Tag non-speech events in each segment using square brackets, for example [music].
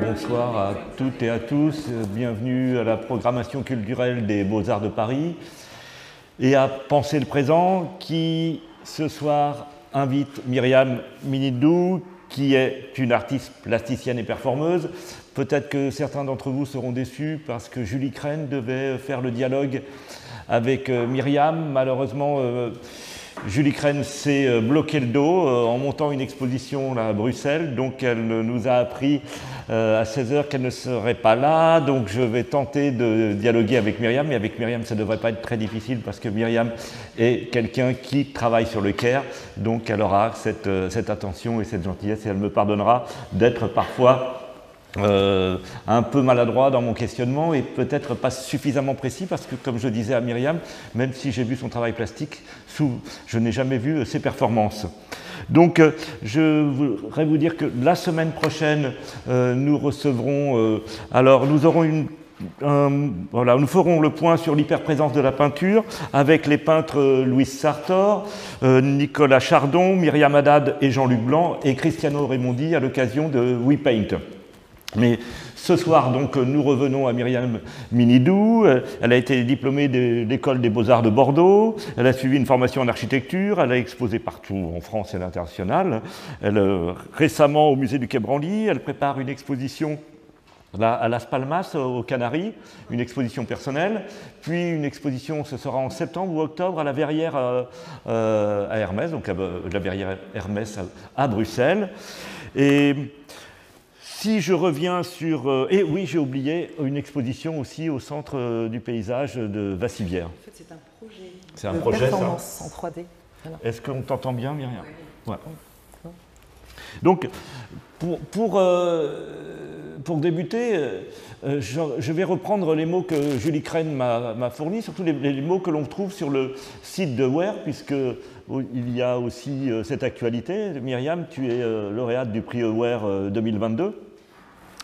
Bonsoir à toutes et à tous, bienvenue à la programmation culturelle des Beaux-Arts de Paris. Et à Penser le présent qui ce soir invite Myriam Minidou qui est une artiste plasticienne et performeuse. Peut-être que certains d'entre vous seront déçus parce que Julie Crène devait faire le dialogue avec euh, Myriam. Malheureusement, euh, Julie Crène s'est euh, bloqué le dos en montant une exposition à Bruxelles, donc elle nous a appris à 16h qu'elle ne serait pas là, donc je vais tenter de dialoguer avec Myriam, et avec Myriam ça ne devrait pas être très difficile parce que Myriam est quelqu'un qui travaille sur le CARE, donc elle aura cette attention et cette gentillesse et elle me pardonnera d'être parfois euh, un peu maladroit dans mon questionnement et peut-être pas suffisamment précis parce que, comme je disais à Myriam, même si j'ai vu son travail plastique, je n'ai jamais vu ses performances. Donc, euh, je voudrais vous dire que la semaine prochaine, euh, nous recevrons, alors nous aurons une voilà, nous ferons le point sur l'hyperprésence de la peinture avec les peintres Louis Sartor, Nicolas Chardon, Myriam Haddad et Jean-Luc Blanc et Cristiano Raimondi à l'occasion de We Paint. Mais ce soir, donc, nous revenons à Myriam Minidou. Elle a été diplômée de l'école des beaux-arts de Bordeaux. Elle a suivi une formation en architecture. Elle a exposé partout en France et à l'international. Elle, euh, récemment, au musée du Quai Branly, elle prépare une exposition à Las Palmas, aux Canaries, une exposition personnelle, puis une exposition, ce sera en septembre ou octobre, à la Verrière euh, euh, à Hermès, donc la Verrière Hermès à, à Bruxelles. Et si je reviens sur... Euh, et oui, j'ai oublié une exposition aussi au Centre euh, du paysage de Vassivière. En fait, c'est un projet. C'est un de projet, performance en 3D. Est-ce qu'on t'entend bien, Myriam ouais. Donc, pour, pour, euh, pour débuter, je, vais reprendre les mots que Julie Crène m'a fournis, surtout les, les mots que l'on trouve sur le site de Ware, puisque il y a aussi cette actualité. Myriam, tu es lauréate du prix Aware 2022.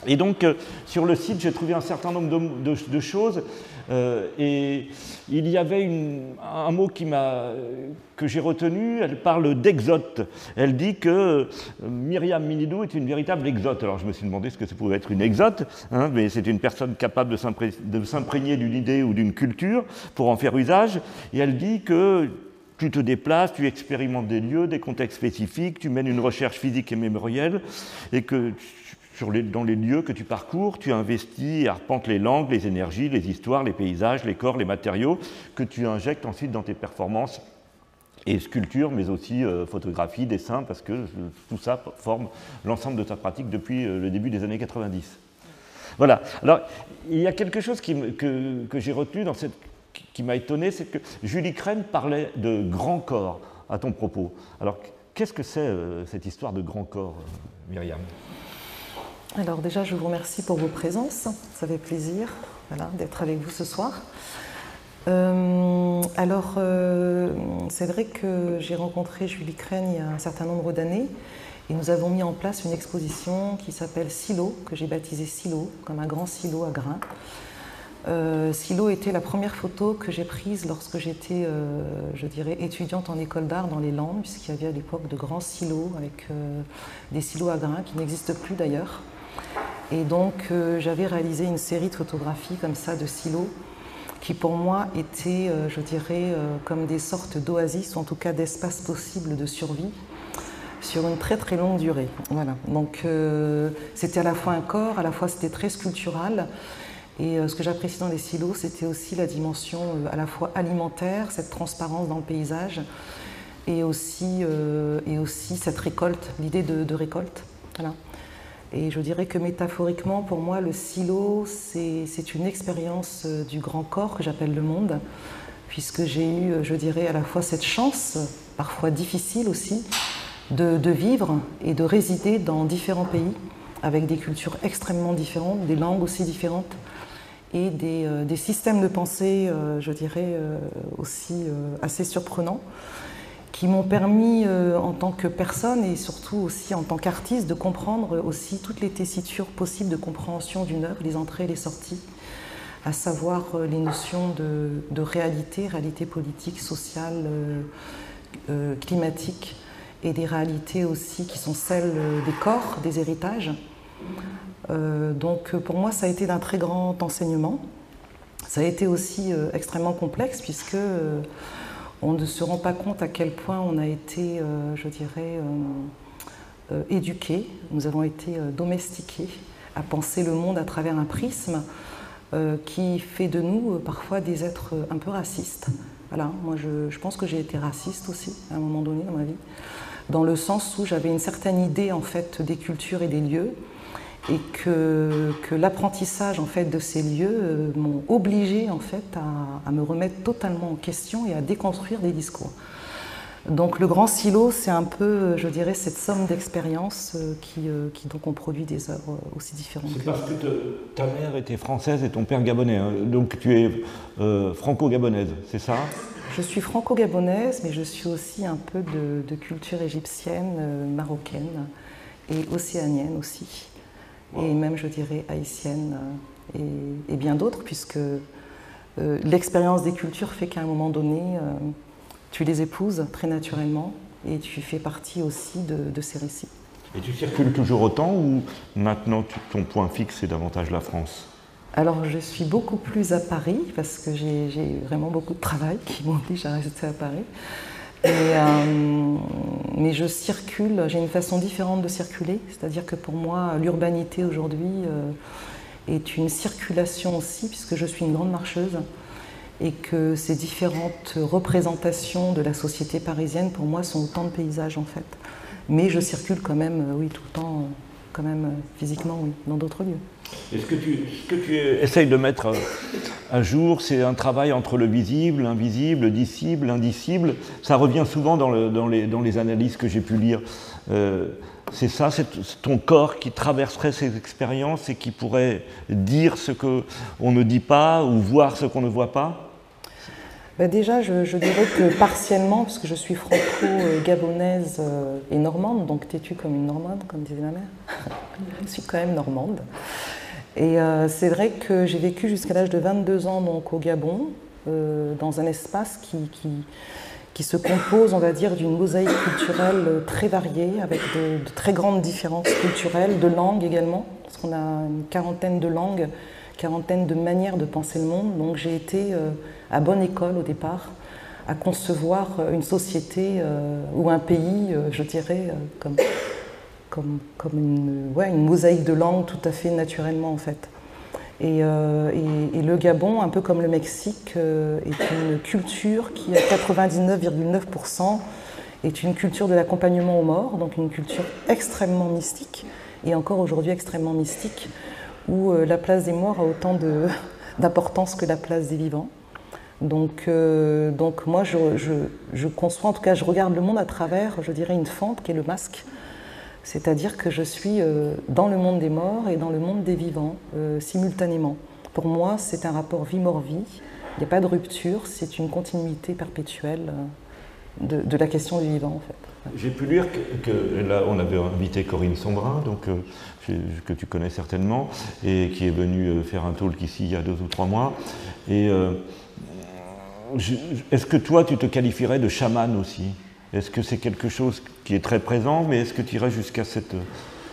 Et donc, euh, sur le site, j'ai trouvé un certain nombre de, choses. Euh, et il y avait un mot que j'ai retenu. Elle parle d'exote. Elle dit que euh, Myriam Minidou est une véritable exote. Alors, je me suis demandé ce que ça pouvait être une exote. Hein, mais c'est une personne capable de s'imprégner d'une idée ou d'une culture pour en faire usage. Et elle dit que tu te déplaces, tu expérimentes des lieux, des contextes spécifiques, tu mènes une recherche physique et mémorielle, et que dans les lieux que tu parcours, tu investis et arpentes les langues, les énergies, les histoires, les paysages, les corps, les matériaux que tu injectes ensuite dans tes performances et sculptures, mais aussi euh, photographie, dessin, parce que euh, tout ça forme l'ensemble de ta pratique depuis euh, le début des années 90. Voilà. Alors, il y a quelque chose que, j'ai retenu dans cette, qui m'a étonné, c'est que Julie Crène parlait de grand corps à ton propos. Alors, qu'est-ce que c'est cette histoire de grand corps, Myriam? Alors déjà, je vous remercie pour vos présences. Ça fait plaisir d'être avec vous ce soir. Euh, alors, euh, c'est vrai que j'ai rencontré Julie Crène il y a un certain nombre d'années et nous avons mis en place une exposition qui s'appelle Silo, que j'ai baptisé Silo, comme un grand silo à grains. Euh, silo était la première photo que j'ai prise lorsque j'étais, je dirais, étudiante en école d'art dans les Landes, puisqu'il y avait à l'époque de grands silos avec des silos à grains qui n'existent plus d'ailleurs. Et donc euh, j'avais réalisé une série de photographies comme ça de silos qui pour moi étaient, euh, je dirais, euh, comme des sortes d'oasis ou en tout cas d'espaces possibles de survie sur une très très longue durée. Voilà. Donc c'était à la fois un corps, à la fois c'était très sculptural. Et ce que j'apprécie dans les silos, c'était aussi la dimension à la fois alimentaire, cette transparence dans le paysage, et aussi, et aussi cette récolte, l'idée de, de récolte. Voilà. Et je dirais que métaphoriquement, pour moi, le silo, c'est une expérience euh, du grand corps que j'appelle le monde, puisque j'ai eu, euh, je dirais, à la fois cette chance, parfois difficile aussi, de, vivre et de résider dans différents pays, avec des cultures extrêmement différentes, des langues aussi différentes, et des, euh, systèmes de pensée, je dirais, aussi assez surprenants qui m'ont permis euh, en tant que personne et surtout aussi en tant qu'artiste de comprendre aussi toutes les tessitures possibles de compréhension d'une œuvre, les entrées et les sorties, à savoir les notions de, réalité, réalité politique, sociale, climatique, et des réalités aussi qui sont celles des corps, des héritages. donc pour moi, ça a été d'un très grand enseignement. Ça a été aussi extrêmement complexe puisque on ne se rend pas compte à quel point on a été, je dirais, euh, éduqués, nous avons été euh, domestiqués à penser le monde à travers un prisme euh, qui fait de nous parfois des êtres un peu racistes. Voilà, moi je, pense que j'ai été raciste aussi à un moment donné dans ma vie, dans le sens où j'avais une certaine idée en fait des cultures et des lieux et que, que l'apprentissage en fait de ces lieux m'ont obligé en fait à, à, me remettre totalement en question et à déconstruire des discours. Donc le grand silo, c'est un peu, je dirais, cette somme d'expériences euh, qui, euh, qui, donc ont produit des œuvres euh, aussi différentes. C'est parce que ta mère était française et ton père gabonais, hein. donc tu es franco-gabonaise, c'est ça? Je suis franco-gabonaise, mais je suis aussi un peu de, culture égyptienne, marocaine et océanienne aussi, et même je dirais haïtienne et, et bien d'autres, puisque l'expérience des cultures fait qu'à un moment donné tu les épouses très naturellement et tu fais partie aussi de, ces récits. Et tu circules toujours autant ou maintenant ton point fixe est davantage la France? Alors je suis beaucoup plus à Paris parce que j'ai vraiment beaucoup de travail qui m'oblige à rester à Paris. Euh, mais je circule, j'ai une façon différente de circuler, c'est-à-dire que pour moi l'urbanité aujourd'hui euh, est une circulation aussi puisque je suis une grande marcheuse et que ces différentes représentations de la société parisienne, pour moi, sont autant de paysages en fait. Mais je circule quand même, euh, oui, tout le temps, quand même physiquement, oui, dans d'autres lieux. Et ce que tu, ce essayes de mettre à jour, c'est un travail entre le visible, l'invisible, le dicible, l'indicible. Ça revient souvent dans, le, dans, les, analyses que j'ai pu lire. c'est ça, c'est ton corps qui traverserait ces expériences et qui pourrait dire ce qu'on ne dit pas ou voir ce qu'on ne voit pas? Ben Déjà, je, dirais que partiellement, parce que je suis franco-gabonaise euh, et normande, donc têtue comme une normande, comme disait ma mère. [laughs] je suis quand même normande. Et euh, c'est vrai que j'ai vécu jusqu'à l'âge de 22 ans donc, au Gabon, euh, dans un espace qui, qui, se compose, on va dire, d'une mosaïque culturelle très variée, avec de, très grandes différences culturelles, de langues également, parce qu'on a une quarantaine de langues, quarantaine de manières de penser le monde. Donc j'ai été à bonne école au départ, à concevoir une société euh, ou un pays, euh, je dirais, euh, comme, comme, une, mosaïque de langues tout à fait naturellement en fait. Et, et, le Gabon, un peu comme le Mexique, est une culture qui, à 99,9%, est une culture de l'accompagnement aux morts, donc une culture extrêmement mystique, et encore aujourd'hui extrêmement mystique, où la place des morts a autant [laughs] d'importance que la place des vivants. Donc, euh, donc moi, je, je, conçois, en tout cas, je regarde le monde à travers, je dirais, une fente qui est le masque. C'est-à-dire que je suis euh, dans le monde des morts et dans le monde des vivants euh, simultanément. Pour moi, c'est un rapport vie-mort-vie. Il n'y a pas de rupture, c'est une continuité perpétuelle de, de, la question du vivant, en fait. J'ai pu lire que, là, on avait invité Corinne Sombrin, donc, que tu connais certainement, et qui est venue faire un talk ici il y a deux ou trois mois. Est-ce que toi, tu te qualifierais de chaman aussi? Est-ce que c'est quelque chose qui est très présent, mais est-ce que tu irais jusqu'à cette...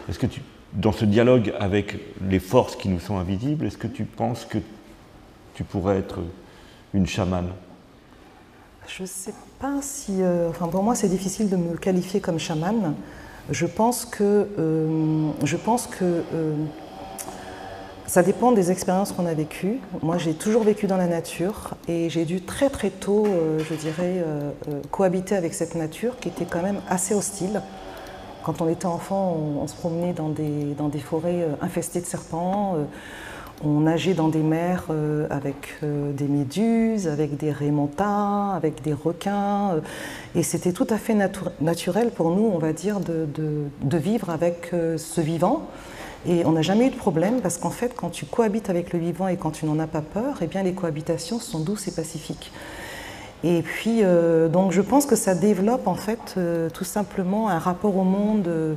Est-ce que tu, dans ce dialogue avec les forces qui nous sont invisibles, est-ce que tu penses que tu pourrais être une chamane? Je ne sais pas si... Euh, enfin, pour moi, c'est difficile de me qualifier comme chamane. Je pense que... Euh, je pense que euh, ça dépend des expériences qu'on a vécues. Moi, j'ai toujours vécu dans la nature et j'ai dû très très tôt, euh, je dirais, euh, euh, cohabiter avec cette nature qui était quand même assez hostile. Quand on était enfant, on, se promenait dans des, dans des forêts infestées de serpents, on nageait dans des mers avec des méduses, avec des rémontins, avec des requins. et c'était tout à fait naturel pour nous, on va dire, de, de vivre avec ce vivant. Et on n'a jamais eu de problème parce qu'en fait, quand tu cohabites avec le vivant et quand tu n'en as pas peur, eh bien les cohabitations sont douces et pacifiques. Et puis, euh, donc je pense que ça développe en fait euh, tout simplement un rapport au monde euh,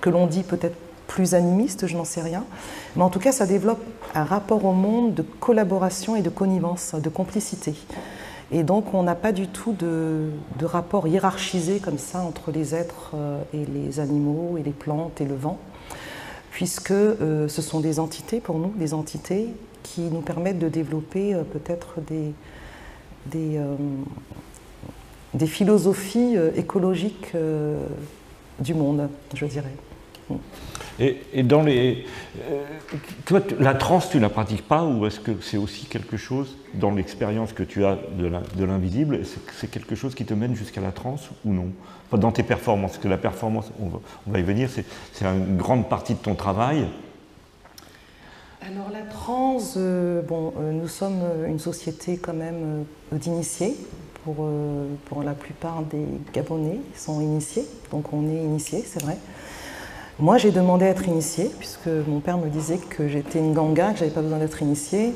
que l'on dit peut-être plus animiste, je n'en sais rien. Mais en tout cas, ça développe un rapport au monde de collaboration et de connivence, de complicité. Et donc, on n'a pas du tout de, rapport hiérarchisé comme ça entre les êtres et les animaux et les plantes et le vent, puisque euh, ce sont des entités pour nous, des entités qui nous permettent de développer euh, peut-être des, des, philosophies écologiques du monde, je dirais. Et, dans les. Euh, toi, la transe, tu ne la pratiques pas ou est-ce que c'est aussi quelque chose, dans l'expérience que tu as de l'invisible, c'est quelque chose qui te mène jusqu'à la transe ou non? Dans tes performances, parce que la performance, on va, y venir, c'est une grande partie de ton travail. Alors la transe, euh, bon, euh, nous sommes une société quand même d'initiés. Pour, pour la plupart des Gabonais sont initiés, donc on est initiés, c'est vrai. Moi, j'ai demandé à être initiée, puisque mon père me disait que j'étais une ganga, que j'avais pas besoin d'être initiée.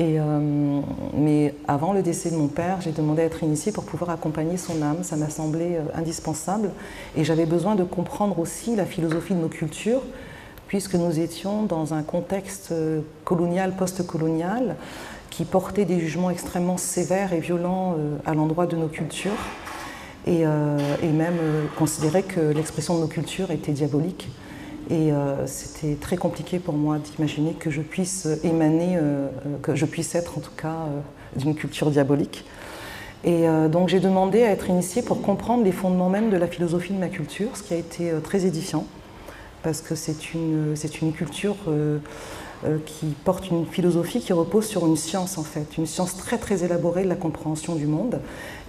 Euh, mais avant le décès de mon père, j'ai demandé à être initiée pour pouvoir accompagner son âme. Ça m'a semblé euh, indispensable. Et j'avais besoin de comprendre aussi la philosophie de nos cultures, puisque nous étions dans un contexte euh, colonial, post-colonial, qui portait des jugements extrêmement sévères et violents à l'endroit de nos cultures et, euh, même euh, considérer que l'expression de nos cultures était diabolique. Et euh, c'était très compliqué pour moi d'imaginer que je puisse émaner, que je puisse être en tout cas d'une culture diabolique. Et donc j'ai demandé à être initiée pour comprendre les fondements même de la philosophie de ma culture, ce qui a été très édifiant, parce que c'est une, une culture qui porte une philosophie qui repose sur une science en fait, une science très très élaborée de la compréhension du monde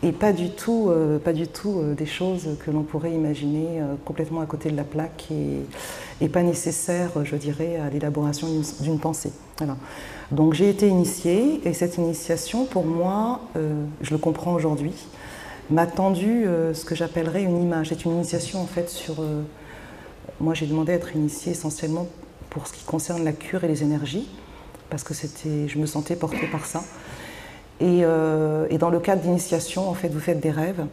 et pas du tout, euh, pas du tout euh, des choses que l'on pourrait imaginer complètement à côté de la plaque et, pas nécessaires, je dirais, à l'élaboration d'une pensée. Donc j'ai été initiée et cette initiation, pour moi, je le comprends aujourd'hui, m'a tendu ce que j'appellerais une image. C'est une initiation en fait sur. moi j'ai demandé à être initiée essentiellement pour ce qui concerne la cure et les énergies, parce que je me sentais portée par ça. Et, euh, et dans le cadre d'initiation, en fait, vous faites des rêves.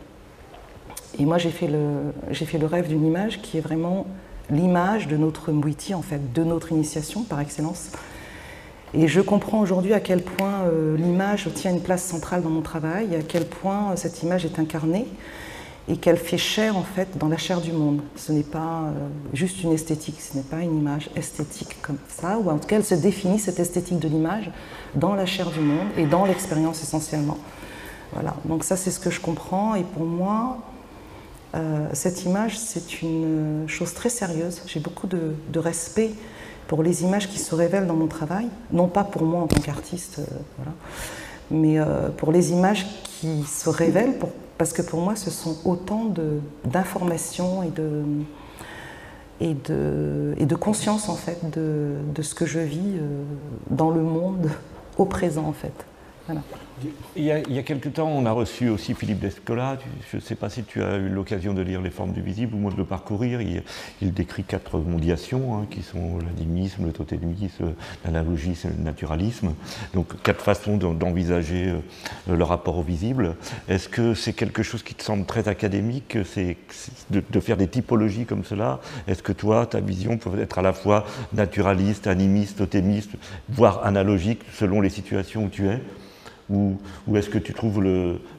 Et moi, j'ai fait le, fait le rêve d'une image qui est vraiment l'image de notre Mwiti, en fait, de notre initiation par excellence. Et je comprends aujourd'hui à quel point euh, l'image tient une place centrale dans mon travail, à quel point cette image est incarnée et qu'elle fait chair en fait dans la chair du monde. Ce n'est pas euh, juste une esthétique, ce n'est pas une image esthétique comme ça, ou en tout cas elle se définit cette esthétique de l'image dans la chair du monde et dans l'expérience essentiellement. Voilà, donc ça c'est ce que je comprends et pour moi euh, cette image c'est une chose très sérieuse. J'ai beaucoup de, respect pour les images qui se révèlent dans mon travail, non pas pour moi en tant qu'artiste, euh, voilà, mais pour les images qui se révèlent parce que pour moi, ce sont autant d'informations et de, et, de, conscience, en fait, de, de ce que je vis euh, dans le monde au présent, en fait. Il y, a, il temps, on a reçu aussi Philippe Descola. Je ne sais pas si tu as eu l'occasion de lire Les formes du visible ou de le parcourir. Il, décrit quatre mondiations hein, qui sont l'animisme, le totémisme, l'analogisme le naturalisme. Donc quatre façons d'envisager euh, le rapport au visible. Est-ce que c'est quelque chose qui te semble très académique c'est de, de, faire des typologies comme cela? Est-ce que toi, ta vision peut être à la fois naturaliste, animiste, totémiste, voire analogique selon les situations où tu es? Ou, est-ce que tu trouves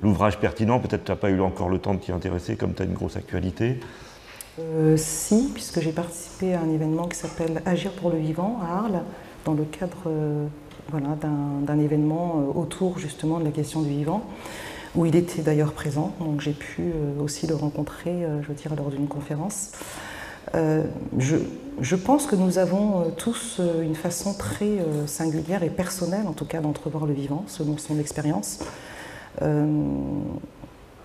l'ouvrage pertinent? Peut-être que tu n'as pas eu encore le temps de t'y intéresser comme tu as une grosse actualité. Euh, si, puisque j'ai participé à un événement qui s'appelle Agir pour le vivant à Arles, dans le cadre euh, voilà, d'un événement euh, autour justement de la question du vivant, où il était d'ailleurs présent, donc j'ai pu aussi le rencontrer, je veux dire, lors d'une conférence. Euh, je, pense que nous avons euh, tous euh, une façon très singulière et personnelle, en tout cas, d'entrevoir le vivant, selon son expérience.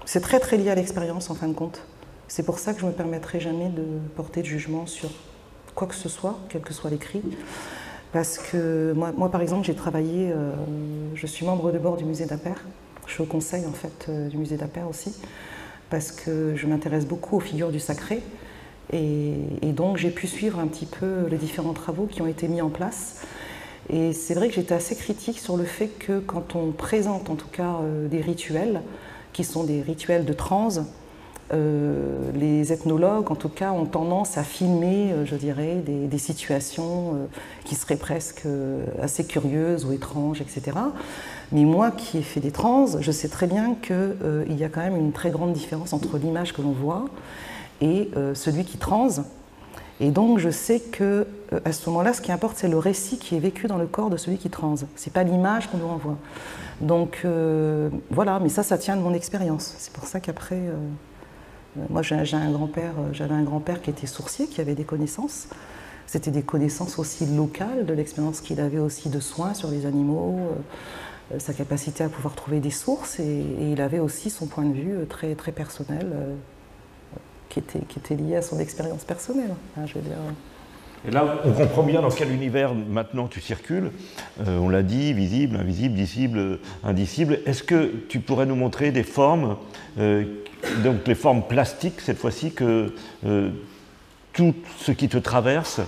c'est très très lié à l'expérience, en fin de compte. C'est pour ça que je ne me permettrai jamais de porter de jugement sur quoi que ce soit, quel que soit l'écrit. Parce que moi, par exemple, j'ai travaillé, je suis membre de bord du musée d'Aper. Je suis au conseil en fait du musée d'Aper aussi, parce que je m'intéresse beaucoup aux figures du sacré. Et, donc j'ai pu suivre un petit peu les différents travaux qui ont été mis en place. Et c'est vrai que j'étais assez critique sur le fait que quand on présente en tout cas euh, des rituels, qui sont des rituels de transe, euh, les ethnologues, en tout cas, ont tendance à filmer, euh, je dirais, des, situations euh, qui seraient presque assez curieuses ou étranges, etc. Mais moi qui ai fait des trans, je sais très bien qu'il y a quand même une très grande différence entre l'image que l'on voit et celui qui trans. Et donc je sais que à ce moment-là, ce qui importe, c'est le récit qui est vécu dans le corps de celui qui trans. C'est pas l'image qu'on nous renvoie. Donc voilà, mais ça, ça tient de mon expérience. C'est pour ça qu'après. Euh, moi, un grand-père, euh, j'avais un grand-père qui était sourcier, qui avait des connaissances. C'était des connaissances aussi locales, de l'expérience qu'il avait aussi de soins sur les animaux, euh, sa capacité à pouvoir trouver des sources, et, il avait aussi son point de vue très, très personnel, qui, était, qui était lié à son expérience personnelle. Hein. Et là, on comprend bien dans quel univers maintenant tu circules. on l'a dit, visible, invisible, dissible, indicible. Est-ce que tu pourrais nous montrer des formes donc les formes plastiques, cette fois-ci, que euh, tout ce qui te traverse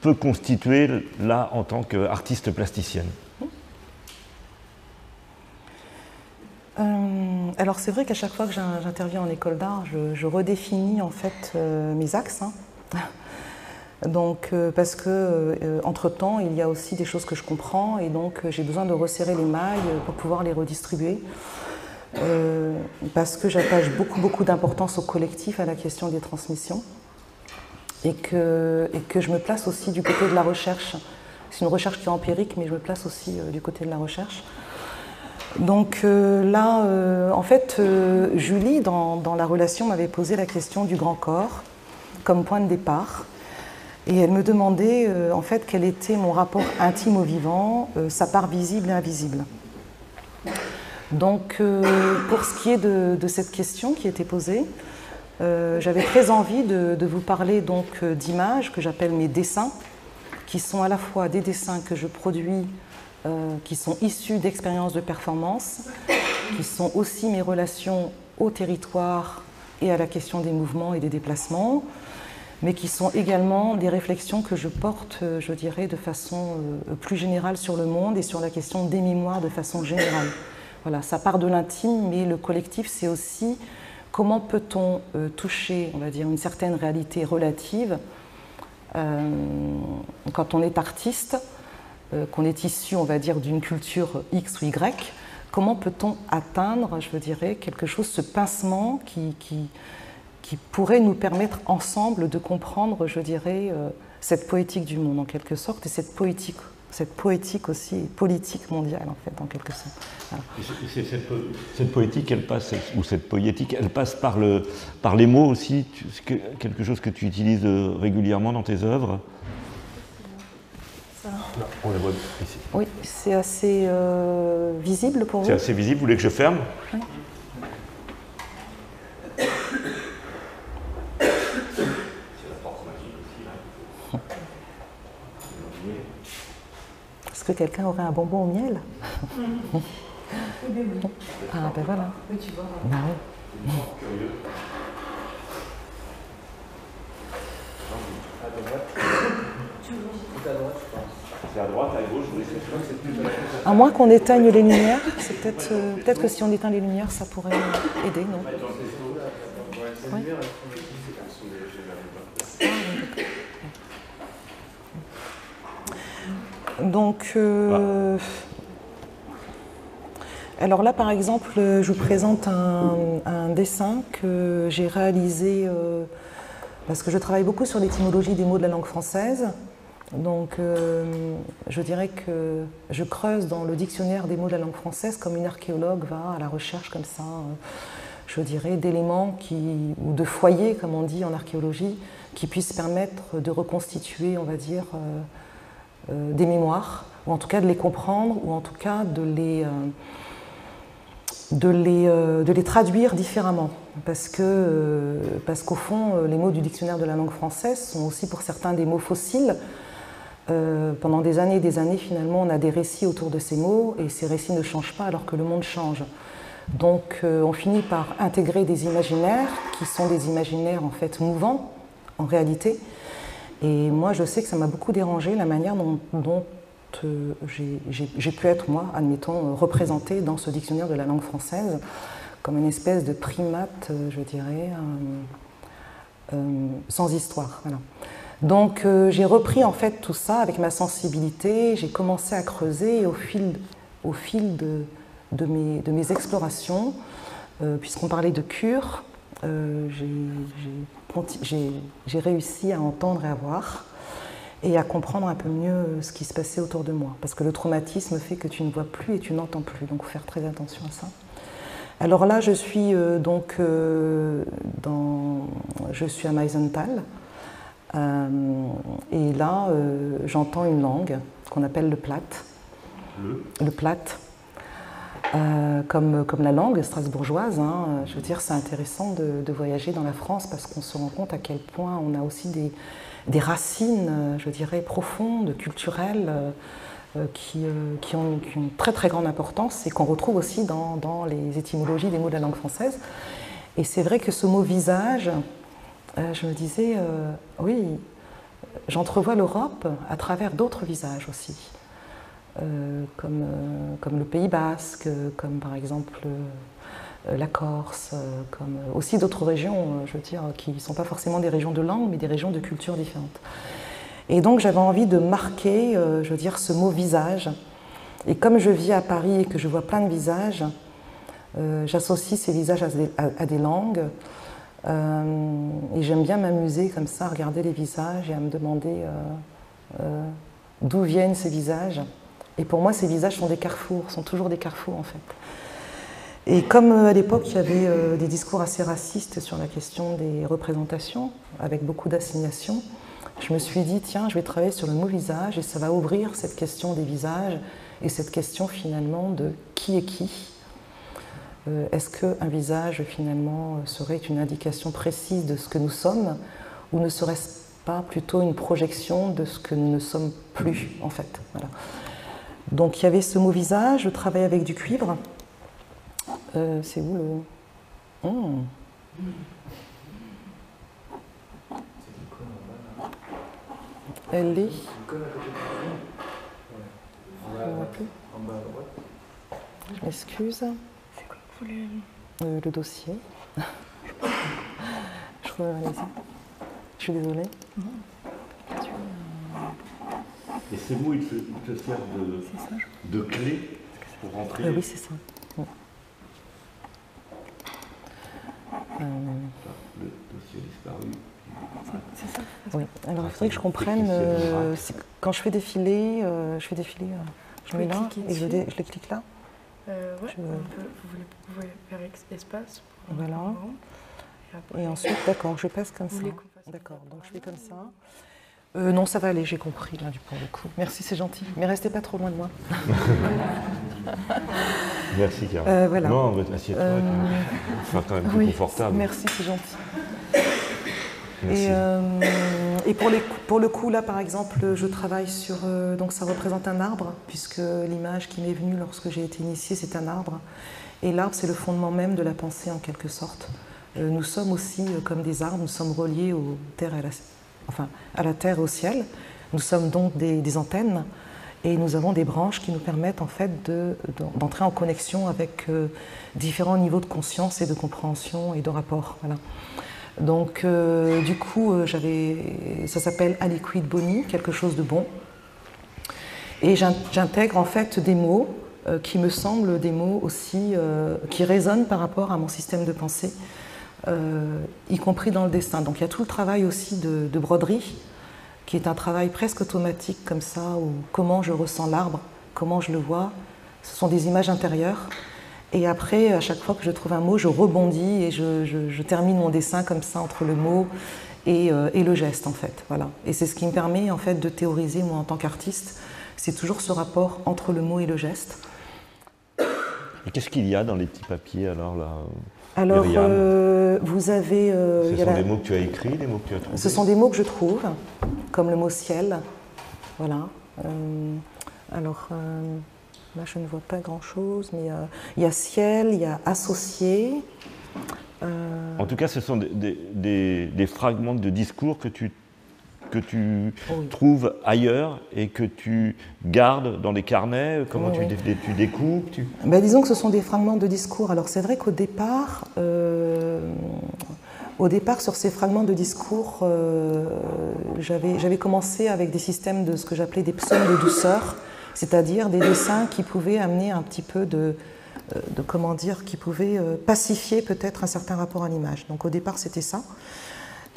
peut constituer là en tant qu'artiste plasticienne? Euh, alors c'est vrai qu'à chaque fois que j'interviens en école d'art, je, redéfinis en fait euh, mes axes. Hein. [laughs] Donc parce que entre temps, il y a aussi des choses que je comprends et donc j'ai besoin de resserrer les mailles pour pouvoir les redistribuer. Euh, parce que j'attache beaucoup, beaucoup d'importance au collectif, à la question des transmissions, et que, et que je me place aussi du côté de la recherche. C'est une recherche qui est empirique, mais je me place aussi euh, du côté de la recherche. Donc euh, là, en fait, Julie, dans, la relation, m'avait posé la question du grand corps comme point de départ. Et elle me demandait en fait quel était mon rapport intime au vivant, sa part visible et invisible. Donc, euh, pour ce qui est de, cette question qui était posée, euh, j'avais très envie de, vous parler donc euh, d'images que j'appelle mes dessins, qui sont à la fois des dessins que je produis, qui sont issus d'expériences de performance, qui sont aussi mes relations au territoire et à la question des mouvements et des déplacements, mais qui sont également des réflexions que je porte, je dirais, de façon plus générale sur le monde et sur la question des mémoires de façon générale. Voilà, ça part de l'intime, mais le collectif, c'est aussi comment peut-on euh, toucher, on va dire, une certaine réalité relative euh, quand on est artiste, euh, qu'on est issu, on va dire, d'une culture X ou Y. Comment peut-on atteindre, je veux dirais, quelque chose, ce pincement qui, pourrait nous permettre ensemble de comprendre, je dirais, cette poétique du monde en quelque sorte et cette poétique cette poétique aussi politique mondiale, en fait, en quelque sorte. cette, poétique, elle passe, ou cette poétique, elle passe par, le, par les mots aussi, quelque chose que tu utilises euh, régulièrement dans tes œuvres? Ça. on la voit ici. Oui, c'est assez euh, visible pour vous. C'est assez visible, vous voulez que je ferme? Oui. Est-ce que quelqu'un aurait un bonbon au miel? Ah ben voilà. Oui, tu vois. Ben oui. C'est à droite, à gauche, À moins qu'on éteigne les lumières, c'est peut-être euh, peut que si on éteint les lumières, ça pourrait aider, non? Oui. Donc, euh, alors là, par exemple, je vous présente un, dessin que j'ai réalisé euh, parce que je travaille beaucoup sur l'étymologie des mots de la langue française. Donc, euh, je dirais que je creuse dans le dictionnaire des mots de la langue française comme une archéologue va à la recherche comme ça, je dirais, d'éléments qui, ou de foyers, comme on dit en archéologie, qui puissent permettre de reconstituer, on va dire, euh, des mémoires, ou en tout cas de les comprendre, ou en tout cas de les, euh, de les, euh, de les traduire différemment. Parce que parce qu'au fond, les mots du dictionnaire de la langue française sont aussi pour certains des mots fossiles. Pendant des années et des années, finalement, on a des récits autour de ces mots, et ces récits ne changent pas alors que le monde change. Donc on finit par intégrer des imaginaires qui sont des imaginaires en fait mouvants en réalité, et moi, je sais que ça m'a beaucoup dérangé la manière dont, euh, j'ai pu être, moi, admettons, représentée dans ce dictionnaire de la langue française comme une espèce de primate, je dirais, sans histoire. Donc j'ai repris en fait tout ça avec ma sensibilité, j'ai commencé à creuser au fil, au fil de, de, mes, explorations, puisqu'on parlait de cure, j'ai réussi à entendre et à voir et à comprendre un peu mieux ce qui se passait autour de moi. Parce que le traumatisme fait que tu ne vois plus et tu n'entends plus, donc faut faire très attention à ça. Alors là, je suis euh, donc euh, dans, je suis à Meisenthal, euh, et là, j'entends une langue qu'on appelle le plate. Le, le plate. comme, comme la langue strasbourgeoise. Hein, je veux dire, c'est intéressant de, de, voyager dans la France parce qu'on se rend compte à quel point on a aussi des, des racines, euh, je dirais, profondes, culturelles, euh, euh, qui, qui, ont une très très grande importance et qu'on retrouve aussi dans, dans, les étymologies des mots de la langue française. Et c'est vrai que ce mot visage, je me disais, oui, j'entrevois l'Europe à travers d'autres visages aussi, comme, comme le Pays basque, comme par exemple euh, la Corse, euh, comme euh, aussi d'autres régions, je veux dire, qui ne sont pas forcément des régions de langue, mais des régions de culture différentes. Et donc j'avais envie de marquer, je veux dire, ce mot visage. Et comme je vis à Paris et que je vois plein de visages, j'associe ces visages à des, langues. Et j'aime bien m'amuser comme ça, à regarder les visages et à me demander d'où viennent ces visages. Et pour moi, ces visages sont des carrefours, sont toujours des carrefours en fait. Et comme euh, à l'époque, il y avait euh, des discours assez racistes sur la question des représentations, avec beaucoup d'assignation, je me suis dit, tiens, je vais travailler sur le mot visage et ça va ouvrir cette question des visages et cette question finalement de qui est qui. Euh, est-ce qu'un visage finalement serait une indication précise de ce que nous sommes ou ne serait-ce pas plutôt une projection de ce que nous ne sommes plus en fait? Donc il y avait ce mot visage, je travaille avec du cuivre euh, c'est où le. Oh. Elle est. Je m'excuse. Euh, Le dossier. [laughs] je crois Je suis désolée. Et ces mots, ils te, servent de, de clé pour rentrer euh, Oui, c'est ça. Le dossier disparu. C'est ça Oui. Alors, il faudrait que je comprenne. Euh, quand je fais défiler, euh, je fais défiler, euh, je mets là et je, je, les clique là. Euh, ouais, vous, pouvez faire espace. Voilà. Et, ensuite, d'accord, je passe comme ça. D'accord, donc je fais comme ça. Euh, non, ça va aller, j'ai compris là du pour le coup. Merci, c'est gentil. Mais restez pas trop loin de moi. [laughs] Merci, Carole. Euh, voilà. Non, assieds-toi. Euh... Enfin, quand même plus confortable. Merci, c'est gentil. Et, euh, et pour, le coup, là, par exemple, je travaille sur. Euh, donc, ça représente un arbre, puisque l'image qui m'est venue lorsque j'ai été initiée, c'est un arbre. Et l'arbre, c'est le fondement même de la pensée, en quelque sorte. nous sommes aussi, comme des arbres, nous sommes reliés aux terres à la, enfin, à la terre et au ciel. Nous sommes donc des, antennes et nous avons des branches qui nous permettent en fait d'entrer en connexion avec euh, différents niveaux de conscience et de compréhension et de rapport. Voilà. Donc euh, du coup, euh, j'avais, ça s'appelle Aliquid Boni, quelque chose de bon. Et j'intègre en fait des mots qui me semblent des mots aussi qui résonnent par rapport à mon système de pensée euh, y compris dans le dessin. Donc il y a tout le travail aussi de, broderie, qui est un travail presque automatique comme ça, où comment je ressens l'arbre, comment je le vois. Ce sont des images intérieures. Et après, à chaque fois que je trouve un mot, je rebondis et je, termine mon dessin comme ça entre le mot euh, et, le geste en fait. Voilà. Et c'est ce qui me permet en fait de théoriser moi en tant qu'artiste. C'est toujours ce rapport entre le mot et le geste. Et qu'est-ce qu'il y a dans les petits papiers alors là alors, euh, vous avez. Euh, ce sont des mots que tu as écrits, des mots que tu as trouvés Ce sont des mots que je trouve, comme le mot ciel. Voilà. Alors, là, je ne vois pas grand-chose, mais il y a ciel, il y a associé. En tout cas, ce sont des, fragments de discours que tu que tu trouves ailleurs et que tu gardes dans les carnets Comment tu, découpes ben, Disons que ce sont des fragments de discours. Alors c'est vrai qu'au départ, euh, au départ, sur ces fragments de discours, euh, j'avais commencé avec des systèmes de ce que j'appelais des psaumes de douceur, c'est-à-dire des dessins qui pouvaient amener un petit peu de, euh, comment dire, qui pouvaient pacifier peut-être un certain rapport à l'image. Donc au départ, c'était ça.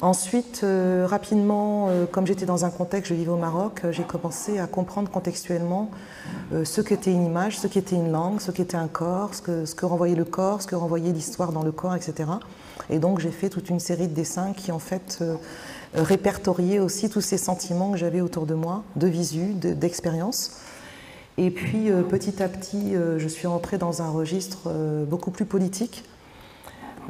Ensuite, euh, rapidement, euh, comme j'étais dans un contexte, je vivais au Maroc, euh, j'ai commencé à comprendre contextuellement ce qu'était une image, ce qu'était une langue, ce qu'était un corps, ce que, renvoyait le corps, ce que renvoyait l'histoire dans le corps, etc. Et donc j'ai fait toute une série de dessins qui en fait répertoriaient aussi tous ces sentiments que j'avais autour de moi, de visu, d'expérience. Et puis petit à petit, je suis rentrée dans un registre beaucoup plus politique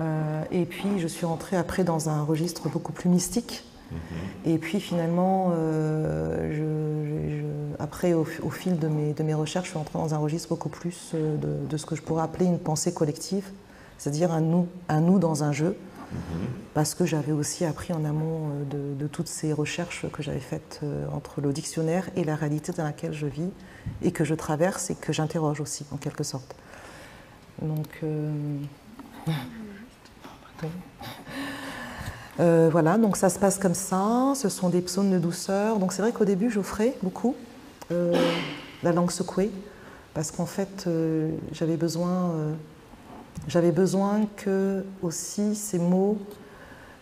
euh, et puis je suis rentrée après dans un registre beaucoup plus mystique. Mhm. Et puis finalement, euh, après, au, fil de mes, de mes, recherches, je suis rentrée dans un registre beaucoup plus euh, de, ce que je pourrais appeler une pensée collective, c'est-à-dire un nous, un nous dans un jeu. Parce que j'avais aussi appris en amont de, de, toutes ces recherches que j'avais faites entre le dictionnaire et la réalité dans laquelle je vis, et que je traverse et que j'interroge aussi, en quelque sorte. Donc. Euh, [laughs] voilà, donc ça se passe comme ça, ce sont des psaumes de douceur. Donc c'est vrai qu'au début j'offrais beaucoup euh, la langue secouée, parce qu'en fait euh, j'avais besoin, j'avais besoin que aussi ces mots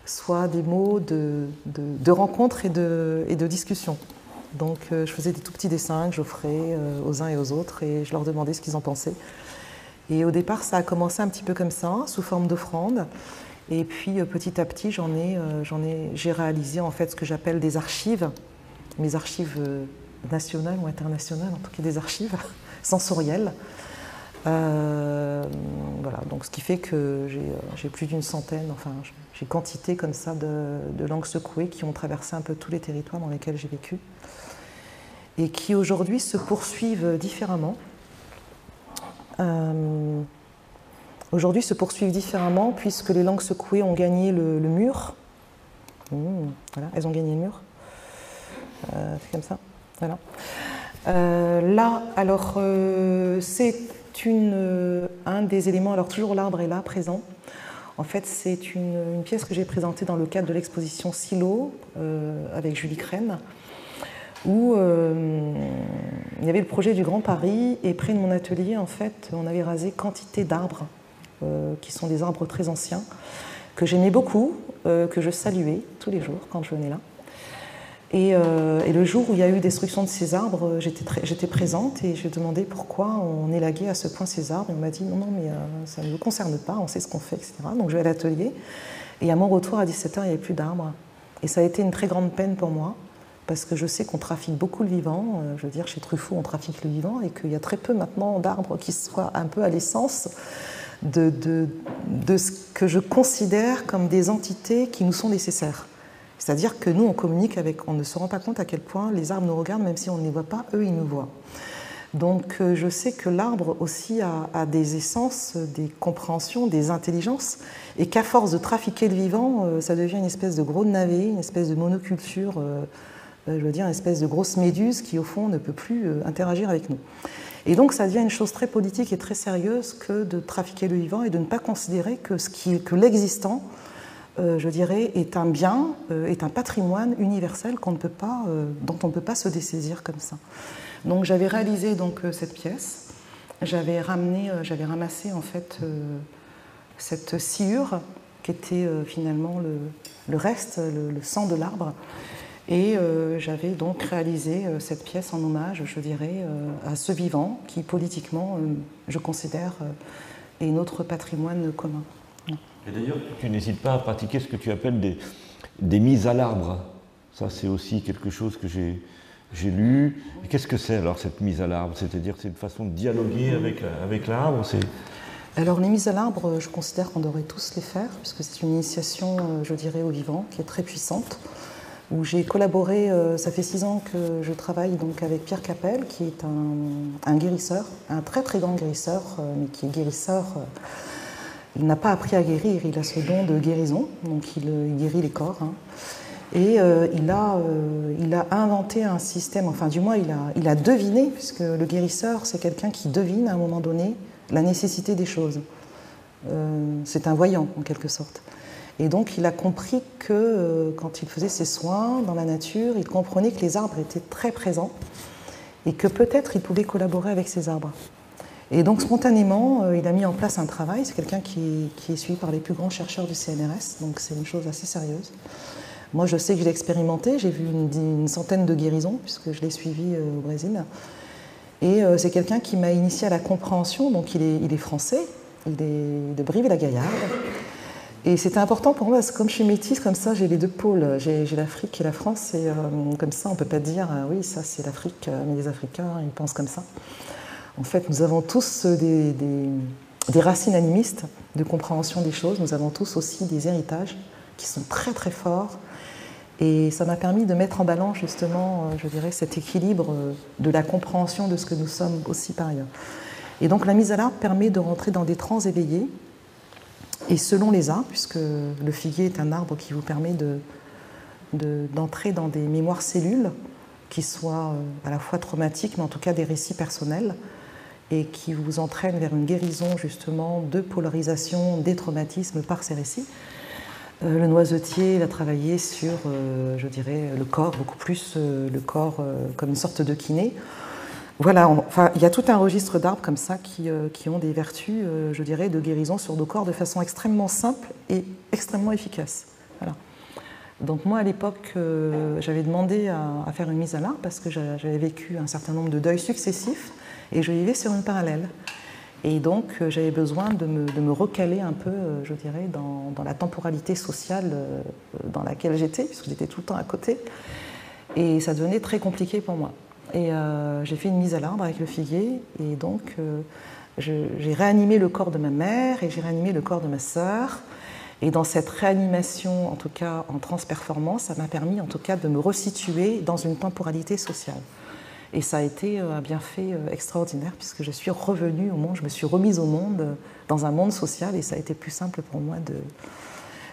soient des mots de, de, rencontre et de, et de discussion. Donc je faisais des tout petits dessins que j'offrais aux uns et aux autres et je leur demandais ce qu'ils en pensaient. Et au départ ça a commencé un petit peu comme ça, sous forme d'offrande. Et puis euh, petit à petit, j'en ai, euh, j'en ai, j'ai réalisé en fait ce que j'appelle des archives, mes archives euh, nationales ou internationales, en tout cas des archives [laughs] sensorielles. Voilà, donc ce qui fait que j'ai, plus d'une centaine, enfin j'ai quantité comme ça de, langues secouées qui ont traversé un peu tous les territoires dans lesquels j'ai vécu et qui aujourd'hui se poursuivent différemment aujourd'hui se poursuivent différemment puisque les langues secouées ont gagné le, mur. Mmh, voilà, elles ont gagné le mur. Euh, c'est comme ça. Voilà. Euh, là, alors, euh, c'est un des éléments. Alors, toujours l'arbre est là, présent. En fait, c'est une, pièce que j'ai présentée dans le cadre de l'exposition Silo avec Julie Crène, où il y avait le projet du Grand Paris et près de mon atelier, en fait, on avait rasé quantité d'arbres euh, qui sont des arbres très anciens, que j'aimais beaucoup, euh, que je saluais tous les jours quand je venais là. Euh, et, le jour où il y a eu destruction de ces arbres, j'étais présente et j'ai demandé pourquoi on élaguait à ce point ces arbres. Et on m'a dit non, non, mais ça ne nous concerne pas, on sait ce qu'on fait, etc. Donc je vais à l'atelier. Et à mon retour à 17h, il n'y avait plus d'arbres. Et ça a été une très grande peine pour moi, parce que je sais qu'on trafique beaucoup le vivant. je veux dire, chez Truffaut, on trafique le vivant et qu'il y a très peu maintenant d'arbres qui soient un peu à l'essence de, ce que je considère comme des entités qui nous sont nécessaires. C'est-à-dire que nous, on communique avec, on ne se rend pas compte à quel point les arbres nous regardent, même si on ne les voit pas, eux, ils nous voient. Donc euh, je sais que l'arbre aussi a, des essences, des compréhensions, des intelligences, et qu'à force de trafiquer le vivant, euh, ça devient une espèce de gros navet, une espèce de monoculture, euh, je veux dire, une espèce de grosse méduse qui, au fond, ne peut plus interagir avec nous. Et donc ça devient une chose très politique et très sérieuse que de trafiquer le vivant et de ne pas considérer que, l'existant, je dirais, est un bien, euh, est un patrimoine universel ne peut pas, euh, dont on ne peut pas se dessaisir comme ça. Donc j'avais réalisé donc, cette pièce, j'avais, ramené, j'avais ramassé en fait cette sciure qui était finalement le, reste, le, sang de l'arbre, et euh, j'avais donc réalisé euh, cette pièce en hommage, je dirais, euh, à ce vivant qui, politiquement, je considère, est notre patrimoine commun. Et d'ailleurs, tu n'hésites pas à pratiquer ce que tu appelles des, mises à l'arbre. Ça, c'est aussi quelque chose que j'ai, lu. qu'est-ce que c'est alors cette mise à l'arbre? C'est-à-dire, c'est une façon de dialoguer avec, avec l'arbre c'est... Alors, les mises à l'arbre, je considère qu'on devrait tous les faire, puisque c'est une initiation, je dirais, au vivant, qui est très puissante où j'ai collaboré, euh, ça fait six ans que je travaille donc avec Pierre Capel, qui est un, guérisseur, un très très grand guérisseur, euh, mais qui est guérisseur. Euh, il n'a pas appris à guérir, il a ce don de guérison, donc il, guérit les corps. Hein. Et euh, il, a, euh, il a inventé un système, enfin du moins il a, deviné, puisque le guérisseur c'est quelqu'un qui devine à un moment donné la nécessité des choses. Euh, c'est un voyant en quelque sorte. Et donc il a compris que quand il faisait ses soins dans la nature, il comprenait que les arbres étaient très présents et que peut-être il pouvait collaborer avec ces arbres. Et donc spontanément, il a mis en place un travail. C'est quelqu'un qui, est suivi par les plus grands chercheurs du CNRS, donc c'est une chose assez sérieuse. Moi, je sais que je expérimenté. J'ai vu une, centaine de guérisons, puisque je l'ai suivi euh, au Brésil. Et euh, c'est quelqu'un qui m'a initié à la compréhension. Donc, il est, français, il est de Brive-la-Gaillarde. Et c'était important pour moi, parce que comme je suis métisse, comme ça, j'ai les deux pôles. J'ai l'Afrique et la France. Et euh, comme ça, on ne peut pas dire, oui, ça, c'est l'Afrique, mais les Africains, ils pensent comme ça. En fait, nous avons tous des, des, racines animistes de compréhension des choses. Nous avons tous aussi des héritages qui sont très, très forts et ça m'a permis de mettre en balance justement, euh, je dirais, cet équilibre euh, de la compréhension de ce que nous sommes aussi par ailleurs. Et donc la mise à l'arbre permet de rentrer dans des trans éveillés. Et selon les arbres, puisque le figuier est un arbre qui vous permet d'entrer de, dans des mémoires cellules qui soient euh, à la fois traumatiques, mais en tout cas des récits personnels, et qui vous entraînent vers une guérison justement de polarisation des traumatismes par ces récits. Euh, le noisetier, il a travaillé sur, euh, je dirais, le corps, beaucoup plus euh, le corps comme une sorte de kiné. Voilà, enfin, il y a tout un registre d'arbres comme ça qui, qui, ont des vertus, je dirais, de guérison sur nos corps de façon extrêmement simple et extrêmement efficace. Voilà. Donc moi, à l'époque, j'avais demandé à, faire une mise à l'arbre parce que j'avais vécu un certain nombre de deuils successifs et je vivais sur une parallèle. Et donc, euh, j'avais besoin de me, recaler un peu, euh, je dirais, dans, la temporalité sociale euh, dans laquelle j'étais, puisque j'étais tout le temps à côté. Et ça devenait très compliqué pour moi. Et j'ai fait une mise à l'arbre avec le figuier. Et donc, j'ai réanimé le corps de ma mère et j'ai réanimé le corps de ma sœur. Et dans cette réanimation, en tout cas en transperformance, ça m'a permis en tout cas de me resituer dans une temporalité sociale. Et ça a été euh, un bienfait euh, extraordinaire puisque je suis revenue au monde, je me suis remise au monde euh, dans un monde social et ça a été plus simple pour moi de,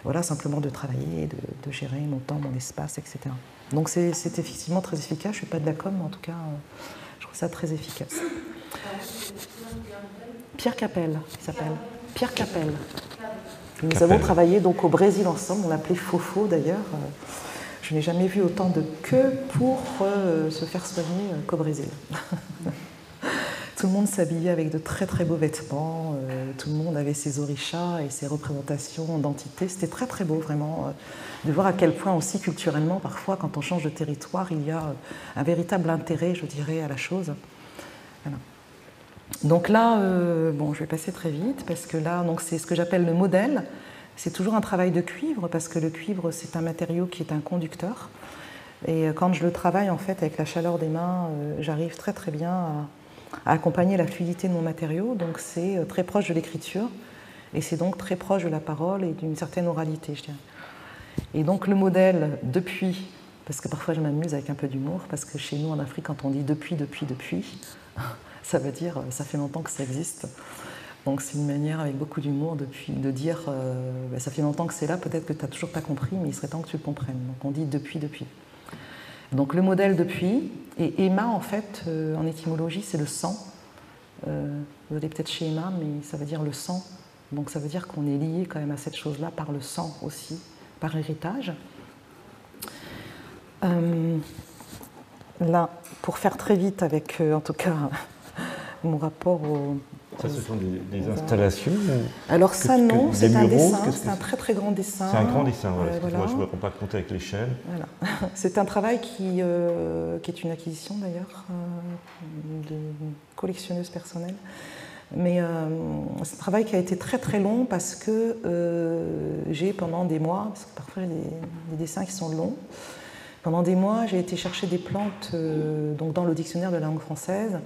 voilà, simplement de travailler, de, gérer mon temps, mon espace, etc. Donc c'est effectivement très efficace. Je ne suis pas de la com, mais en tout cas, je trouve ça très efficace. Pierre Capel, il s'appelle. Pierre Capel. Nous avons travaillé donc au Brésil ensemble, on l'appelait Fofo d'ailleurs. Je n'ai jamais vu autant de queues pour euh, se faire soigner euh, qu'au Brésil. [laughs] tout le monde s'habillait avec de très très beaux vêtements, euh, tout le monde avait ses orishas et ses représentations d'entités. C'était très très beau vraiment de voir à quel point aussi culturellement, parfois quand on change de territoire, il y a un véritable intérêt, je dirais, à la chose. Donc là, bon, je vais passer très vite parce que là, c'est ce que j'appelle le modèle. C'est toujours un travail de cuivre parce que le cuivre, c'est un matériau qui est un conducteur. Et quand je le travaille en fait avec la chaleur des mains, euh, j'arrive très très bien à, accompagner la fluidité de mon matériau. Donc c'est euh, très proche de l'écriture et c'est donc très proche de la parole et d'une certaine oralité, je dirais. Et donc le modèle depuis, parce que parfois je m'amuse avec un peu d'humour, parce que chez nous en Afrique, quand on dit depuis, depuis, depuis, [laughs] ça veut dire ça fait longtemps que ça existe. Donc c'est une manière avec beaucoup d'humour de, dire euh, bah, ça fait longtemps que c'est là, peut-être que tu n'as toujours pas compris, mais il serait temps que tu le comprennes. Donc on dit depuis, depuis. Donc le modèle depuis, et Emma en fait, euh, en étymologie, c'est le sang. Euh, vous allez peut-être chez Emma, mais ça veut dire le sang. Donc ça veut dire qu'on est lié quand même à cette chose-là par le sang aussi, par héritage. là, pour faire très vite avec, en tout cas, [laughs] mon rapport au, ça, ce sont des, installations Alors ça, non, c'est un dessin, c'est un très très grand dessin. C'est un grand dessin, voilà. Moi, je ne me rends pas compte avec l'échelle. Voilà. [laughs] c'est un travail qui, euh, qui est une acquisition d'ailleurs, euh, de collectionneuse personnelle. Mais euh, c'est un travail qui a été très très long parce que j'ai pendant des mois, parce que parfois il y a des, dessins qui sont longs, pendant des mois j'ai été chercher des plantes donc dans le dictionnaire de la langue française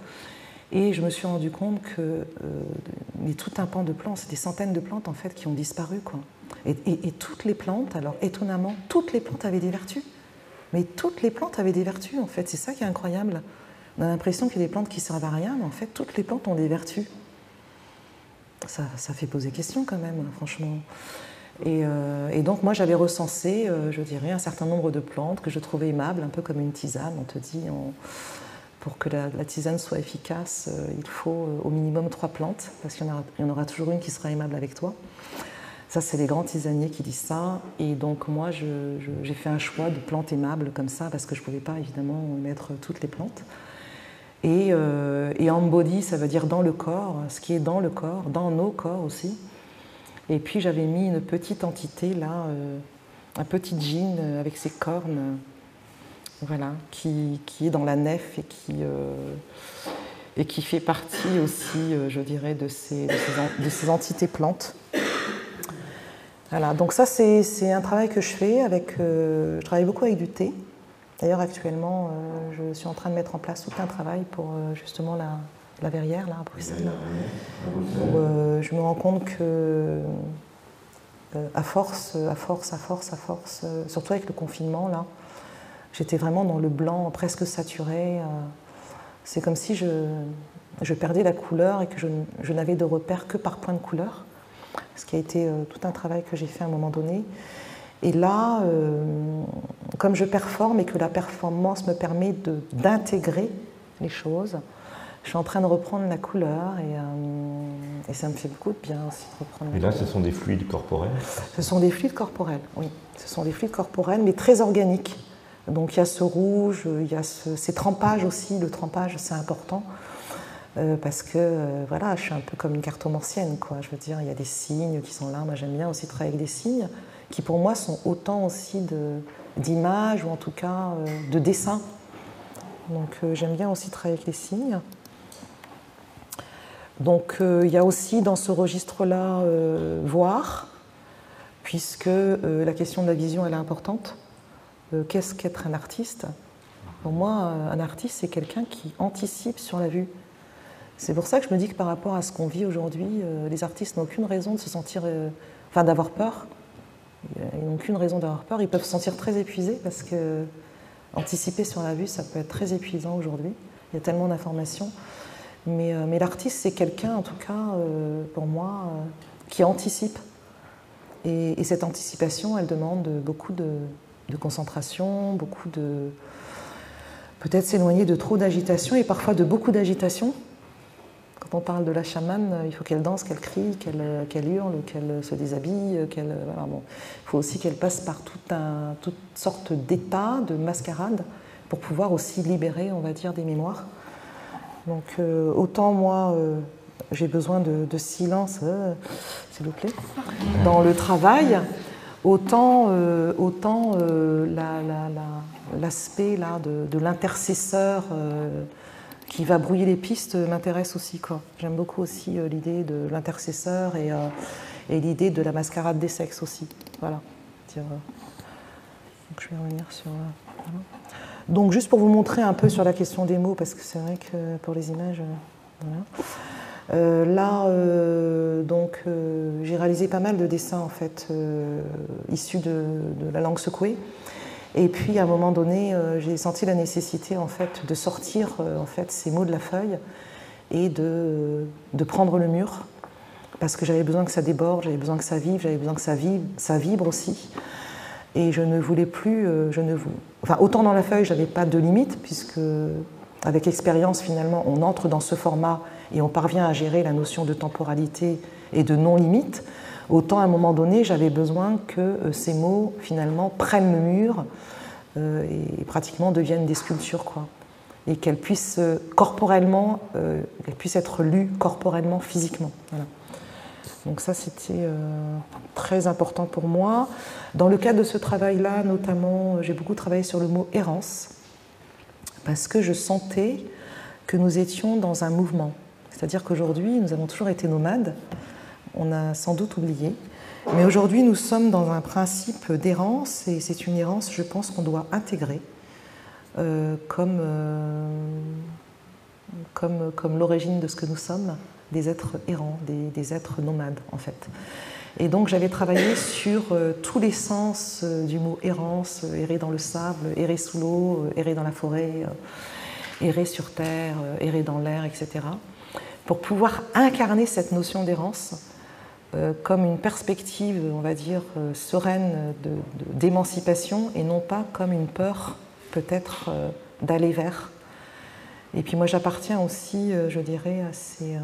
et je me suis rendu compte que euh, tout un pan de plantes, c'est des centaines de plantes en fait qui ont disparu. Quoi. Et, toutes les plantes, alors étonnamment, toutes les plantes avaient des vertus. Mais toutes les plantes avaient des vertus en fait, c'est ça qui est incroyable. On a l'impression qu'il y a des plantes qui servent à rien, mais en fait toutes les plantes ont des vertus. Ça, ça fait poser question quand même, franchement. Et, donc moi j'avais recensé, je dirais, un certain nombre de plantes que je trouvais aimables, un peu comme une tisane. On te dit, pour que la, tisane soit efficace, il faut au minimum trois plantes, parce qu'il y, en aura toujours une qui sera aimable avec toi. Ça, c'est les grands tisaniers qui disent ça. Et donc, moi, j'ai fait un choix de plantes aimables comme ça, parce que je ne pouvais pas, évidemment, mettre toutes les plantes. Et, euh, ça veut dire dans le corps, ce qui est dans le corps, dans nos corps aussi. Et puis, j'avais mis une petite entité là, euh, un petit jean avec ses cornes, voilà, qui, qui, est dans la nef et qui, euh, et qui fait partie aussi, je dirais, de ces, de ces entités plantes. Voilà, donc ça c'est un travail que je fais avec, euh, je travaille beaucoup avec du thé. D'ailleurs actuellement euh, je suis en train de mettre en place tout un travail pour euh, justement la, la, verrière là à Bruxelles. je me rends compte que à force, à force, à force, à force, surtout avec le confinement là, j'étais vraiment dans le blanc presque saturé. c'est comme si je, je, perdais la couleur et que je, je n'avais de repère que par point de couleur ce qui a été euh, tout un travail que j'ai fait à un moment donné. Et là, euh, comme je performe et que la performance me permet d'intégrer les choses, je suis en train de reprendre la couleur et, euh, et, ça me fait beaucoup de bien aussi de reprendre. Et là, ce sont des fluides corporels Ce sont des fluides corporels, oui. Ce sont des fluides corporels, mais très organiques. Donc il y a ce rouge, il y a ces trempages aussi. Le trempage, c'est important. Euh, parce que euh, voilà, je suis un peu comme une cartomancienne, quoi. Je veux dire, il y a des signes qui sont là. Moi, j'aime bien aussi travailler avec des signes qui, pour moi, sont autant aussi d'images ou en tout cas euh, de dessins. Donc, j'aime bien aussi travailler avec les signes. Donc, il y a aussi dans ce registre-là voir, puisque la question de la vision, elle est importante. Qu'est-ce qu'être un artiste Pour moi, un artiste, c'est quelqu'un qui anticipe sur la vue c'est pour ça que je me dis que par rapport à ce qu'on vit aujourd'hui, euh, les artistes n'ont aucune raison de se sentir, euh, enfin d'avoir peur. Ils n'ont aucune raison d'avoir peur. Ils peuvent se sentir très épuisés parce que anticiper sur la vue, ça peut être très épuisant aujourd'hui. Il y a tellement d'informations. Euh, mais l'artiste, c'est quelqu'un, en tout cas, pour moi, qui anticipe. Et, cette anticipation, elle demande beaucoup de, de concentration, beaucoup de. peut-être s'éloigner de trop d'agitation et parfois de beaucoup d'agitation quand on parle de la chamane, il faut qu'elle danse, qu'elle crie, qu'elle hurle, qu'elle se déshabille. Qu'elle, bon. Il faut aussi qu'elle passe par tout un, toutes sortes d'états, de mascarades, pour pouvoir aussi libérer, on va dire, des mémoires. Donc euh, autant moi, euh, j'ai besoin de, silence, euh, s'il vous plaît, dans le travail, autant, autant l'aspect là, de, l'intercesseur qui va brouiller les pistes m'intéresse aussi. J'aime beaucoup aussi euh, l'idée de l'intercesseur et, euh, l'idée de la mascarade des sexes aussi. Voilà. Euh, donc je vais revenir sur. Donc juste pour vous montrer un peu sur la question des mots, parce que c'est vrai que pour les images. Là, donc, j'ai réalisé pas mal de dessins en fait issus de, de, la langue secouée. Et puis à un moment donné, euh, j'ai senti la nécessité en fait de sortir euh, en fait ces mots de la feuille et de, de prendre le mur parce que j'avais besoin que ça déborde, j'avais besoin que ça vive, j'avais besoin que ça vibre, ça vibre aussi. Et je ne voulais plus, euh, je ne enfin autant dans la feuille, j'avais pas de limite puisque avec expérience finalement, on entre dans ce format et on parvient à gérer la notion de temporalité et de non limite. Autant à un moment donné, j'avais besoin que euh, ces mots finalement prennent le mur euh, et pratiquement deviennent des sculptures, quoi. Et qu'elles puissent euh, corporellement, qu'elles puissent être lues corporellement, physiquement. Donc ça, c'était très important pour moi. Dans le cadre de ce travail-là, notamment, j'ai beaucoup travaillé sur le mot errance, parce que je sentais que nous étions dans un mouvement. C'est-à-dire qu'aujourd'hui, nous avons toujours été nomades, on a sans doute oublié. Mais aujourd'hui, nous sommes dans un principe d'errance, et c'est une errance, je pense, qu'on doit intégrer euh, comme, euh, comme, comme l'origine de ce que nous sommes, des êtres errants, des, êtres nomades, en fait. Et donc, j'avais travaillé sur euh, tous les sens du mot errance, errer dans le sable, errer sous l'eau, errer dans la forêt, errer sur terre, errer dans l'air, etc., pour pouvoir incarner cette notion d'errance comme une perspective, on va dire, sereine d'émancipation et non pas comme une peur peut-être d'aller vers. Et puis moi j'appartiens aussi, je dirais, à ces,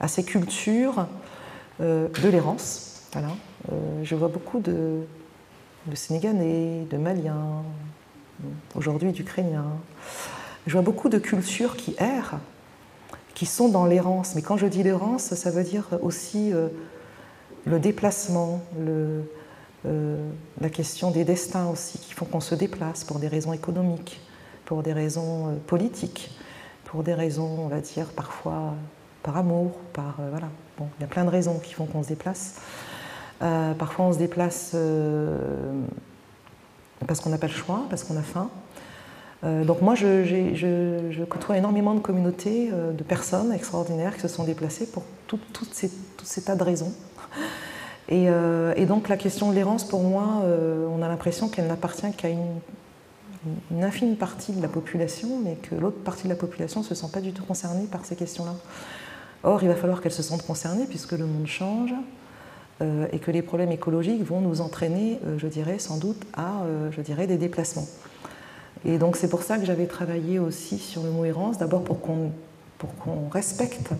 à ces cultures de l'errance. Voilà. je vois beaucoup de, de Sénégalais, de Maliens, aujourd'hui d'Ukrainiens. Je vois beaucoup de cultures qui errent, qui sont dans l'errance. Mais quand je dis l'errance, ça veut dire aussi euh, le déplacement, euh, la question des destins aussi, qui font qu'on se déplace pour des raisons économiques, pour des raisons euh, politiques, pour des raisons, on va dire, parfois par amour, par... voilà. Bon, il y a plein de raisons qui font qu'on se déplace. Parfois, on se déplace parce qu'on n'a pas le choix, parce qu'on a faim. Euh, donc moi, je, côtoie énormément de communautés, de personnes extraordinaires qui se sont déplacées pour tout, ces, tous ces tas de raisons. Et, donc la question de l'errance, pour moi, on a l'impression qu'elle n'appartient qu'à une, infime partie de la population, mais que l'autre partie de la population ne se sent pas du tout concernée par ces questions-là. Or, il va falloir qu'elle se sente concernée puisque le monde change, euh, et que les problèmes écologiques vont nous entraîner, euh, je dirais, sans doute à euh, des déplacements. Et donc c'est pour ça que j'avais travaillé aussi sur le mot errance, d'abord pour qu'on respecte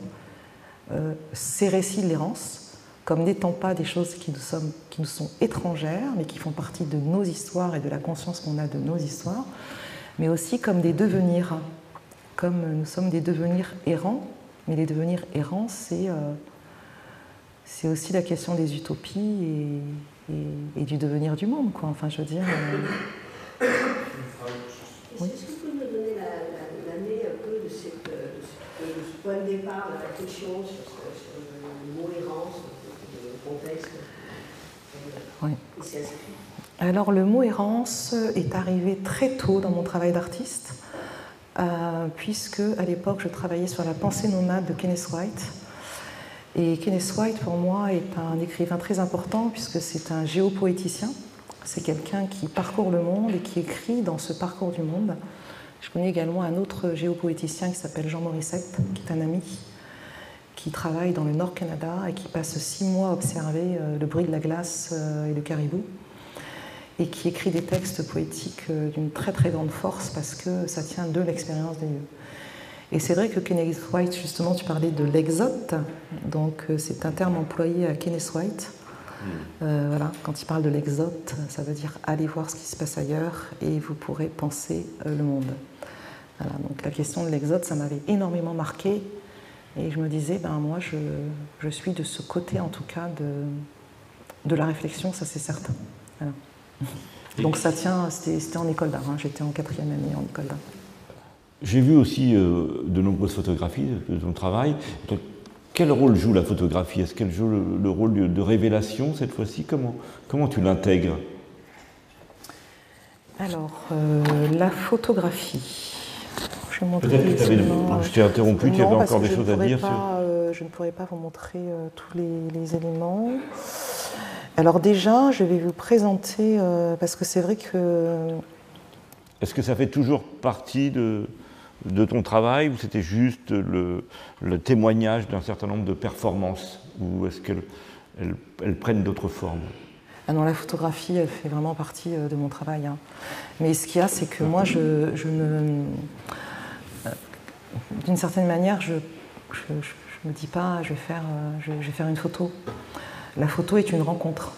ces récits de l'errance comme n'étant pas des choses qui nous, sont étrangères, mais qui font partie de nos histoires et de la conscience qu'on a de nos histoires, mais aussi comme des devenirs, comme nous sommes des devenirs errants, mais les devenirs errants, c'est c'est aussi la question des utopies et, du devenir du monde, quoi. Enfin, je veux dire. Euh, Est-ce que vous pouvez me donner l'année un peu de, cette, de, ce point de départ, la réflexion sur, sur le mot errance, le contexte oui. Alors, le mot errance est arrivé très tôt dans mon travail d'artiste, euh, puisque à l'époque, je travaillais sur la pensée nomade de Kenneth White et Kenneth White, pour moi, est un écrivain très important puisque c'est un géopoéticien. C'est quelqu'un qui parcourt le monde et qui écrit dans ce parcours du monde. Je connais également un autre géopoéticien qui s'appelle Jean Morissette, qui est un ami, qui travaille dans le Nord Canada et qui passe six mois à observer euh, le bruit de la glace euh, et le caribou, et qui écrit des textes poétiques euh, d'une très très grande force parce que ça tient de l'expérience des lieux. Et c'est vrai que Kenneth White, justement, tu parlais de l'exote, donc c'est un terme employé à Kenneth White. Hmm. Euh, voilà, quand il parle de l'exote, ça veut dire aller voir ce qui se passe ailleurs et vous pourrez penser euh, le monde. Voilà, donc la question de l'exote, ça m'avait énormément marqué et je me disais, ben moi je, je, suis de ce côté en tout cas de, de la réflexion, ça c'est certain. Donc ça tient, c'était en école d'art, hein. j'étais en quatrième année en école d'art. J'ai vu aussi euh, de nombreuses photographies de ton travail. Quel rôle joue la photographie? Est-ce qu'elle joue le, rôle de, révélation cette fois-ci? Comment, comment tu l'intègres? Alors, euh, la photographie. Je, t'ai interrompu, tu avais encore des choses à dire euh, Je ne pourrais pas vous montrer tous les, éléments. Alors déjà, je vais vous présenter, parce que c'est vrai que... Est-ce que ça fait toujours partie de, de ton travail ou c'était juste le, témoignage d'un certain nombre de performances ou est-ce qu'elles elles, prennent d'autres formes? Ah non, la photographie, elle fait vraiment partie euh, de mon travail. Hein. Mais ce qu'il y a, c'est que moi, je, ne. Euh, d'une certaine manière, je ne me dis pas, je vais, faire, euh, je vais faire une photo. La photo est une rencontre,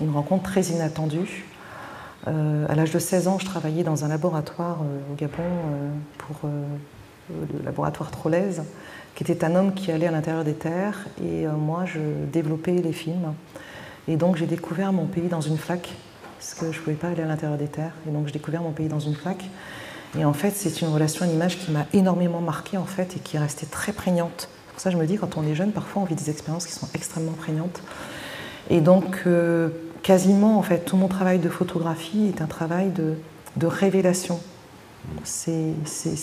une rencontre très inattendue, à l'âge de 16 ans, je travaillais dans un laboratoire euh, au Gabon euh, pour le laboratoire Trollez, qui était un homme qui allait à l'intérieur des terres et moi je développais les films. Et donc j'ai découvert mon pays dans une flaque, parce que je ne pouvais pas aller à l'intérieur des terres. Et donc j'ai découvert mon pays dans une flaque. Et en fait, c'est une relation à l'image qui m'a énormément marquée en fait et qui est restée très prégnante. Pour ça, je me dis, quand on est jeune, parfois on vit des expériences qui sont extrêmement prégnantes. Et donc, quasiment, en fait, tout mon travail de photographie est un travail de, révélation. C'est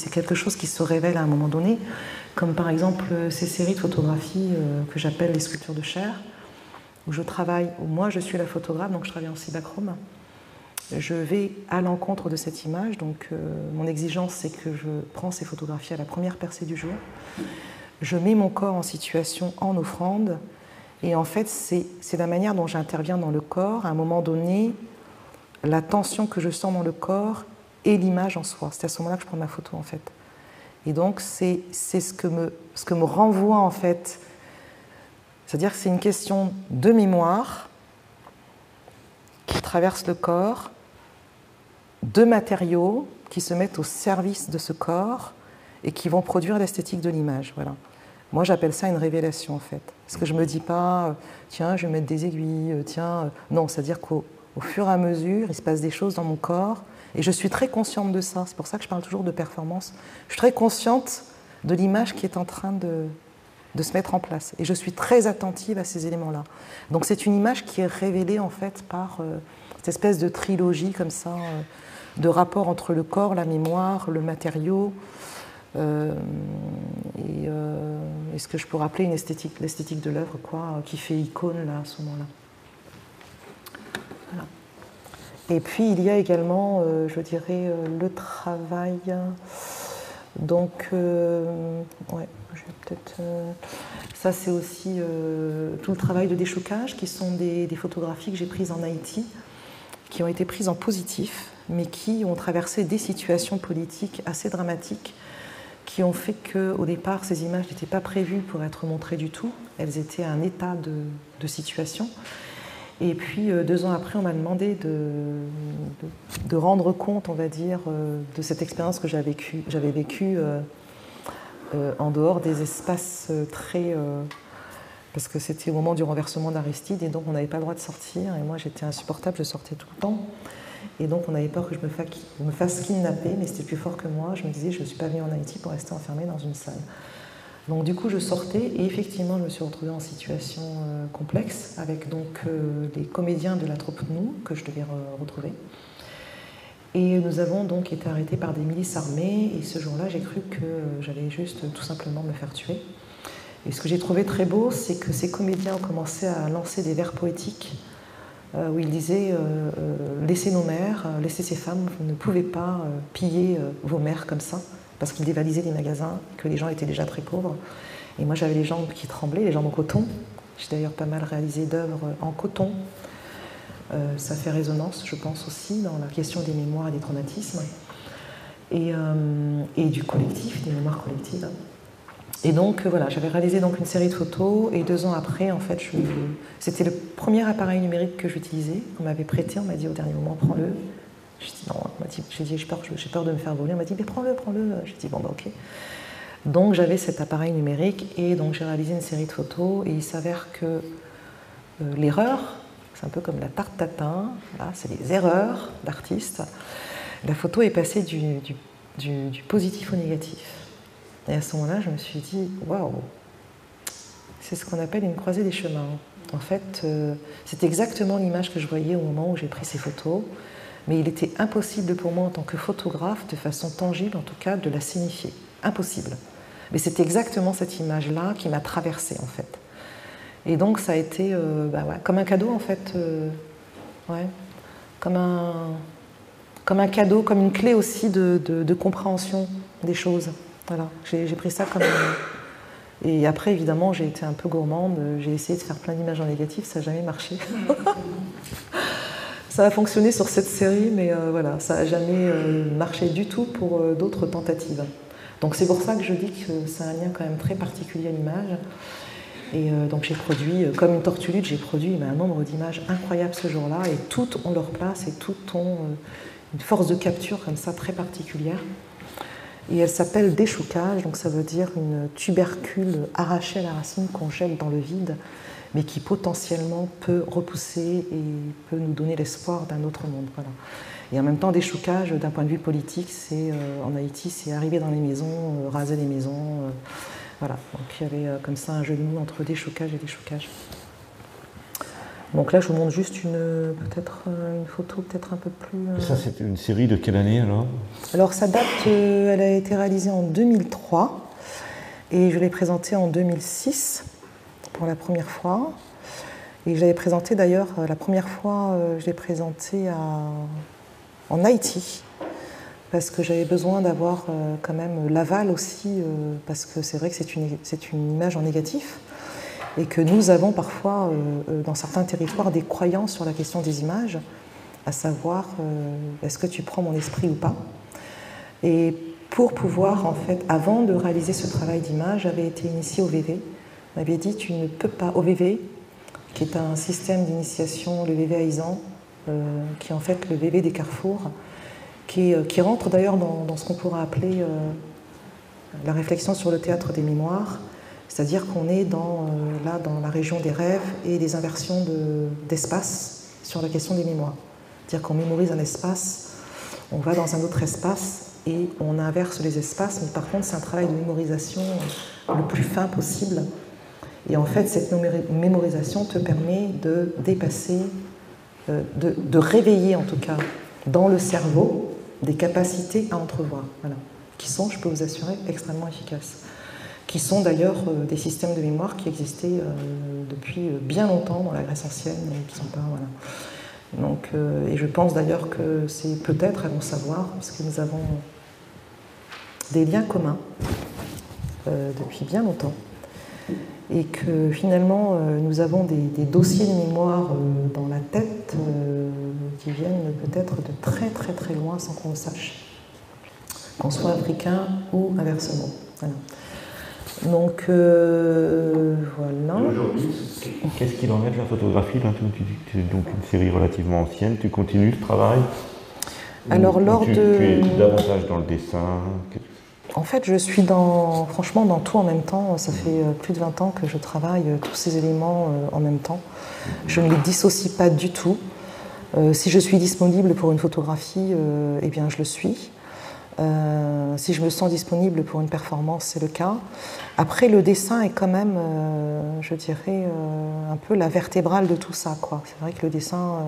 quelque chose qui se révèle à un moment donné, comme par exemple ces séries de photographies euh, que j'appelle les sculptures de chair, où je travaille, où moi je suis la photographe, donc je travaille en cibachrome. Je vais à l'encontre de cette image, donc euh, mon exigence c'est que je prends ces photographies à la première percée du jour. Je mets mon corps en situation en offrande Et en fait, c'est la manière dont j'interviens dans le corps. À un moment donné, la tension que je sens dans le corps et l'image en soi. C'est à ce moment-là que je prends ma photo, en fait. Et donc, c'est ce, que me, renvoie, en fait. C'est-à-dire que c'est une question de mémoire qui traverse le corps, de matériaux qui se mettent au service de ce corps et qui vont produire l'esthétique de l'image. Voilà. Moi, j'appelle ça une révélation, en fait. Parce que je ne me dis pas, euh, tiens, je vais mettre des aiguilles, euh, tiens. Euh, non, c'est-à-dire qu'au fur et à mesure, il se passe des choses dans mon corps. Et je suis très consciente de ça. C'est pour ça que je parle toujours de performance. Je suis très consciente de l'image qui est en train de, de se mettre en place. Et je suis très attentive à ces éléments-là. Donc c'est une image qui est révélée en fait par cette espèce de trilogie comme ça, de rapport entre le corps, la mémoire, le matériau, euh, euh, et, ce que je peux rappeler une esthétique, l'esthétique de l'œuvre, quoi, qui fait icône là à ce moment-là? Et puis il y a également, euh, je dirais, le travail. Donc, ouais, peut-être. ça, c'est aussi tout le travail de déchocage, qui sont des photographies que j'ai prises en Haïti, qui ont été prises en positif, mais qui ont traversé des situations politiques assez dramatiques qui ont fait qu'au départ, ces images n'étaient pas prévues pour être montrées du tout. Elles étaient un état de, situation. Et puis, euh, deux ans après, on m'a demandé de, rendre compte, on va dire, euh, de cette expérience que j'avais vécue, j'avais vécue euh, en dehors des espaces très... parce que c'était au moment du renversement d'Aristide, et donc on n'avait pas le droit de sortir, et moi j'étais insupportable, je sortais tout le temps. Et donc on avait peur que je me, fasse kidnapper, mais c'était plus fort que moi. Je me disais, je ne suis pas venue en Haïti pour rester enfermée dans une salle. Donc du coup, je sortais et effectivement, je me suis retrouvée en situation euh, complexe avec donc euh, les comédiens de la troupe Nous que je devais retrouver. Et nous avons donc été arrêtés par des milices armées. Et ce jour-là, j'ai cru que j'allais juste tout simplement me faire tuer. Et ce que j'ai trouvé très beau, c'est que ces comédiens ont commencé à lancer des vers poétiques euh, où il disait euh, euh, Laissez nos mères, laissez ces femmes, vous ne pouvez pas piller vos mères comme ça, parce qu'il dévalisait les magasins, que les gens étaient déjà très pauvres. Et moi j'avais les jambes qui tremblaient, les jambes en coton. J'ai d'ailleurs pas mal réalisé d'œuvres en coton. ça fait résonance, je pense aussi, dans la question des mémoires et des traumatismes. Et du collectif, des mémoires collectives. Et donc euh, voilà, j'avais réalisé donc une série de photos et deux ans après, en fait, c'était le premier appareil numérique que j'utilisais. On m'avait prêté, on m'a dit au dernier moment, prends-le. J'ai dit non, j'ai dit j'ai peur, peur, de me faire voler. On m'a dit mais prends-le, prends-le. J'ai dit bon bah ok. Donc j'avais cet appareil numérique et donc j'ai réalisé une série de photos et il s'avère que euh, l'erreur, c'est un peu comme la tarte tatin, c'est les erreurs d'artistes. La photo est passée du positif au négatif. Et à ce moment-là, je me suis dit, waouh, c'est ce qu'on appelle une croisée des chemins. En fait, euh, c'est exactement l'image que je voyais au moment où j'ai pris ces photos, mais il était impossible pour moi en tant que photographe, de façon tangible en tout cas, de la signifier. Impossible. Mais c'est exactement cette image-là qui m'a traversée en fait. Et donc ça a été euh, bah comme un cadeau en fait, euh, ouais, comme un, comme un cadeau, comme une clé aussi de compréhension des choses. Voilà, j'ai pris ça comme. Et après, évidemment, j'ai été un peu gourmande. J'ai essayé de faire plein d'images en négatif, ça n'a jamais marché. [laughs] ça a fonctionné sur cette série, mais euh, voilà, ça n'a jamais euh, marché du tout pour euh, d'autres tentatives. Donc c'est pour ça que je dis que c'est un lien quand même très particulier à l'image. Et donc j'ai produit, comme une tortue j'ai produit un nombre d'images incroyables ce jour-là, et toutes ont leur place et toutes ont une force de capture comme ça très particulière. Et elle s'appelle déchoucage, donc ça veut dire une tubercule arrachée à la racine qu'on jette dans le vide, mais qui potentiellement peut repousser et peut nous donner l'espoir d'un autre monde. Et en même temps, déchoucage, d'un point de vue politique, c'est euh, en Haïti, c'est arriver dans les maisons, euh, raser les maisons. Euh, voilà. Donc il y avait comme ça un jeu de mots entre déchoucage et déchoucage. Donc là, je vous montre juste une, peut-être euh, une photo peut-être un peu plus. Euh, ça, c'est une série de quelle année alors? Alors, ça date, euh, elle a été réalisée en 2003 et je l'ai présentée en 2006 pour la première fois. Et je l'avais présentée d'ailleurs, la première fois, je l'ai présentée en Haïti parce que j'avais besoin d'avoir quand même l'aval aussi, parce que c'est vrai que c'est une, une image en négatif. Et que nous avons parfois, dans certains territoires, des croyances sur la question des images, à savoir est-ce que tu prends mon esprit ou pas? Et pour pouvoir, en fait, avant de réaliser ce travail d'image, j'avais été initiée au VV. On m'avait dit tu ne peux pas, au VV, qui est un système d'initiation, le VV Aizan, euh, qui est en fait le VV des carrefours, qui, euh, rentre d'ailleurs dans, ce qu'on pourrait appeler euh, la réflexion sur le théâtre des mémoires, c'est-à-dire qu'on est dans, là dans la région des rêves et des inversions d'espace sur la question des mémoires. C'est-à-dire qu'on mémorise un espace, on va dans un autre espace et on inverse les espaces, mais par contre c'est un travail de mémorisation le plus fin possible. Et en fait, cette mémorisation te permet de dépasser, euh, de, réveiller en tout cas dans le cerveau des capacités à entrevoir, voilà, qui sont, je peux vous assurer, extrêmement efficaces. Qui sont d'ailleurs euh, des systèmes de mémoire qui existaient euh, depuis bien longtemps dans la Grèce ancienne qui sont pas. Voilà. Donc, et je pense d'ailleurs que c'est peut-être à bon savoir, puisque nous avons des liens communs euh, depuis bien longtemps et que finalement euh, nous avons des, dossiers de mémoire euh, dans la tête qui viennent peut-être de très très très loin sans qu'on le sache, qu'on soit africain ou inversement. Donc voilà. Aujourd'hui, qu'est-ce qu'il en est de la photographie là, tu, tu, donc une série relativement ancienne, tu continues ce travail Alors lors tu, de... Tu es davantage dans le dessin en fait, je suis dans, franchement dans tout en même temps. Ça fait euh, plus de 20 ans que je travaille euh, tous ces éléments euh, en même temps. Je ne les dissocie pas du tout. si je suis disponible pour une photographie, eh bien je le suis. Si je me sens disponible pour une performance, c'est le cas. Après, le dessin est quand même, je dirais, un peu la vertébrale de tout ça. C'est vrai que le dessin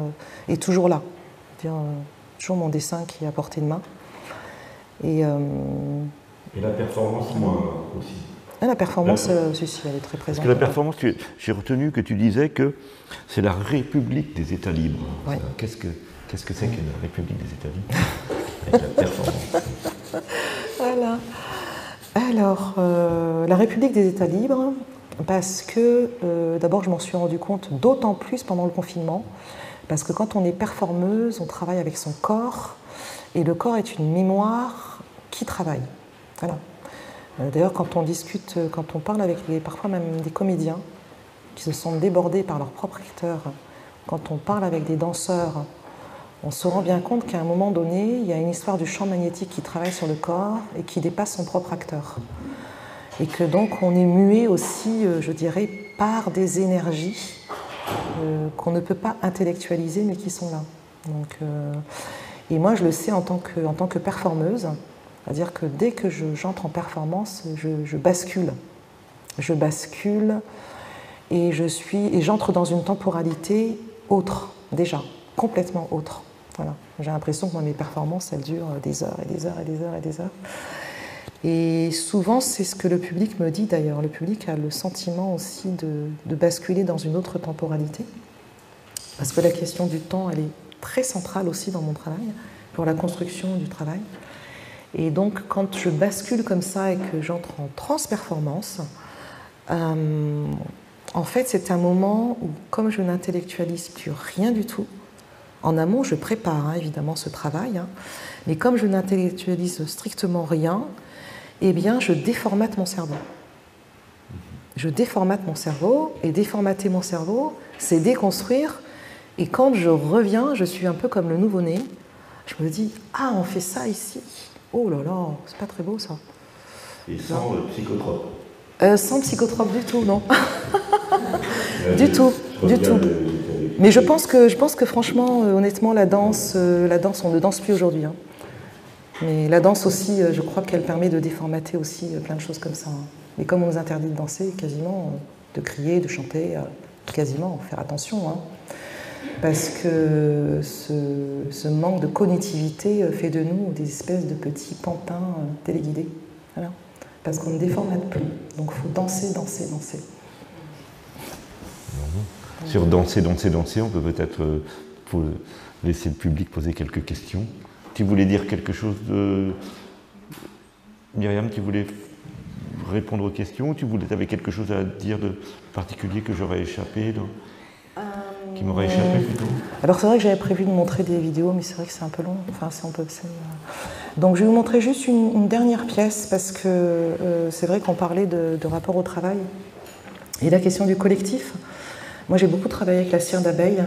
est toujours là. -dire, toujours mon dessin qui est à portée de main. Et et la performance, moi aussi. Ah, la performance, euh, si, elle est très présente. Parce que la performance, j'ai retenu que tu disais que c'est la République des États libres. Qu'est-ce que qu'est-ce que c'est que la République des États libres? la. [laughs] Alors, euh, la République des États libres, parce que euh, d'abord, je m'en suis rendu compte d'autant plus pendant le confinement, parce que quand on est performeuse, on travaille avec son corps, et le corps est une mémoire qui travaille. Voilà. Euh, d'ailleurs, quand on discute, quand on parle avec parfois même des comédiens qui se sont débordés par leur propre acteur, quand on parle avec des danseurs, on se rend bien compte qu'à un moment donné, il y a une histoire du champ magnétique qui travaille sur le corps et qui dépasse son propre acteur. Et que donc on est mué aussi, euh, je dirais, par des énergies qu'on ne peut pas intellectualiser mais qui sont là. Donc, et moi, je le sais en tant que, en tant que performeuse, c'est-à-dire que dès que j'entre en performance, je, bascule. Je bascule et je suis et j'entre dans une temporalité autre, déjà, complètement autre. Voilà. J'ai l'impression que mes performances, elles durent des heures et des heures et des heures et des heures. Et souvent, c'est ce que le public me dit d'ailleurs. Le public a le sentiment aussi de, de, basculer dans une autre temporalité. Parce que la question du temps, elle est très centrale aussi dans mon travail, pour la construction du travail. Et donc, quand je bascule comme ça et que j'entre en transperformance, euh, en fait, c'est un moment où, comme je n'intellectualise plus rien du tout, en amont, je prépare hein, évidemment ce travail, hein, mais comme je n'intellectualise strictement rien, eh bien, je déformate mon cerveau. Je déformate mon cerveau, et déformater mon cerveau, c'est déconstruire. Et quand je reviens, je suis un peu comme le nouveau-né. Je me dis, ah, on fait ça ici. Oh là là, c'est pas très beau ça. Et sans euh, psychotrope euh, Sans psychotrope du tout, non. [laughs] du tout, du tout. Mais je pense que, franchement, euh, honnêtement, la danse, la danse, on ne danse plus aujourd'hui. Hein. Mais la danse aussi, je crois qu'elle permet de déformater aussi plein de choses comme ça. Hein. Mais comme on nous interdit de danser, quasiment, de crier, de chanter, quasiment, faire attention. Hein parce que ce, manque de cognitivité fait de nous des espèces de petits pantins euh, téléguidés. Parce qu'on ne déformate plus. Donc il faut danser, danser, danser. Sur danser, danser, danser, on peut peut-être euh, laisser le public poser quelques questions. Tu voulais dire quelque chose de. Myriam, tu voulais répondre aux questions. Tu voulais, avais quelque chose à dire de particulier que j'aurais échappé, qui m'aurait échappé plutôt? Alors c'est vrai que j'avais prévu de montrer des vidéos, mais c'est vrai que c'est un peu long. Enfin, c'est un peu. Donc je vais vous montrer juste une, dernière pièce parce que euh, c'est vrai qu'on parlait de, rapport au travail et la question du collectif. Moi j'ai beaucoup travaillé avec la cire d'abeille.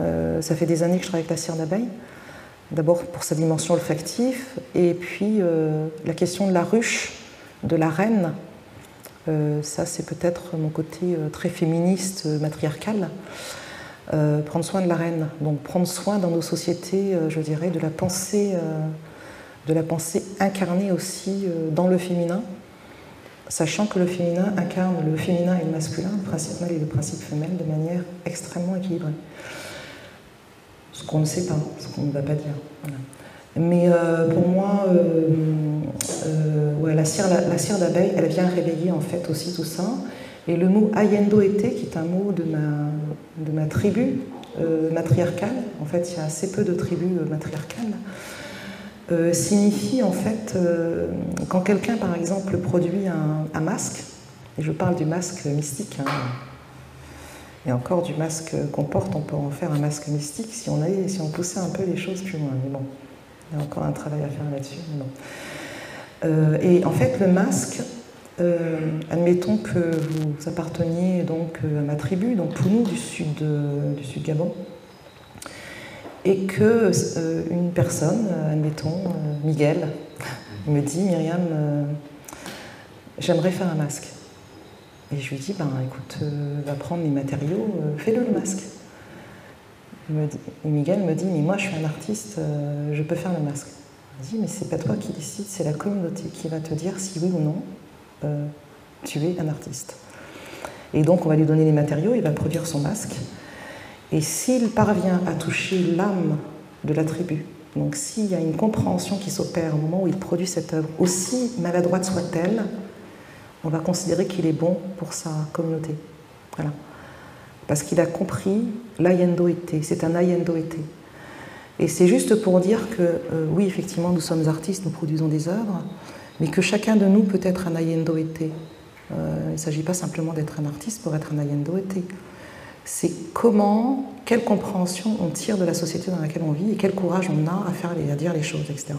Euh, ça fait des années que je travaille avec la cire d'abeille. D'abord pour sa dimension olfactive et puis euh, la question de la ruche, de la reine. ça c'est peut-être mon côté très féministe, matriarcal. prendre soin de la reine, donc prendre soin dans nos sociétés, je dirais, de la pensée de la pensée incarnée aussi euh, dans le féminin, sachant que le féminin incarne le féminin et le masculin, le principe mâle et le principe femelle, de manière extrêmement équilibrée. Ce qu'on ne sait pas, ce qu'on ne va pas dire. Mais euh, pour moi, euh, la cire, d'abeille, elle vient réveiller en fait aussi tout ça. Et le mot ayendo été, qui est un mot de ma tribu matriarcale, en fait il y a assez peu de tribus matriarcales, euh, signifie en fait, euh, quand quelqu'un par exemple produit un, masque, et je parle du masque mystique, hein, et encore du masque qu'on porte, on peut en faire un masque mystique si on, allait, si on poussait un peu les choses plus loin. Mais bon, il y a encore un travail à faire là-dessus. Euh, et en fait, le masque, admettons que vous apparteniez donc à ma tribu, donc Pounou du sud, du sud Gabon, et que euh, une personne, euh, admettons euh, Miguel, me dit Myriam, j'aimerais faire un masque. Et je lui dis ben écoute, va prendre les matériaux, fais-le le masque. et Miguel me dit mais moi je suis un artiste, je peux faire le masque. Je dis mais c'est pas toi qui décide, c'est la communauté qui va te dire si oui ou non tu es un artiste. Et donc on va lui donner les matériaux, il va produire son masque. Et s'il parvient à toucher l'âme de la tribu, donc s'il y a une compréhension qui s'opère au moment où il produit cette œuvre, aussi maladroite soit-elle, on va considérer qu'il est bon pour sa communauté. Voilà. Parce qu'il a compris l'ayendoïté, c'est un ayendoïté. Et c'est juste pour dire que euh, oui, effectivement, nous sommes artistes, nous produisons des œuvres, mais que chacun de nous peut être un ayendoïté. Euh, il ne s'agit pas simplement d'être un artiste pour être un ayendoïté c'est comment, quelle compréhension on tire de la société dans laquelle on vit et quel courage on a à faire à dire les choses, etc.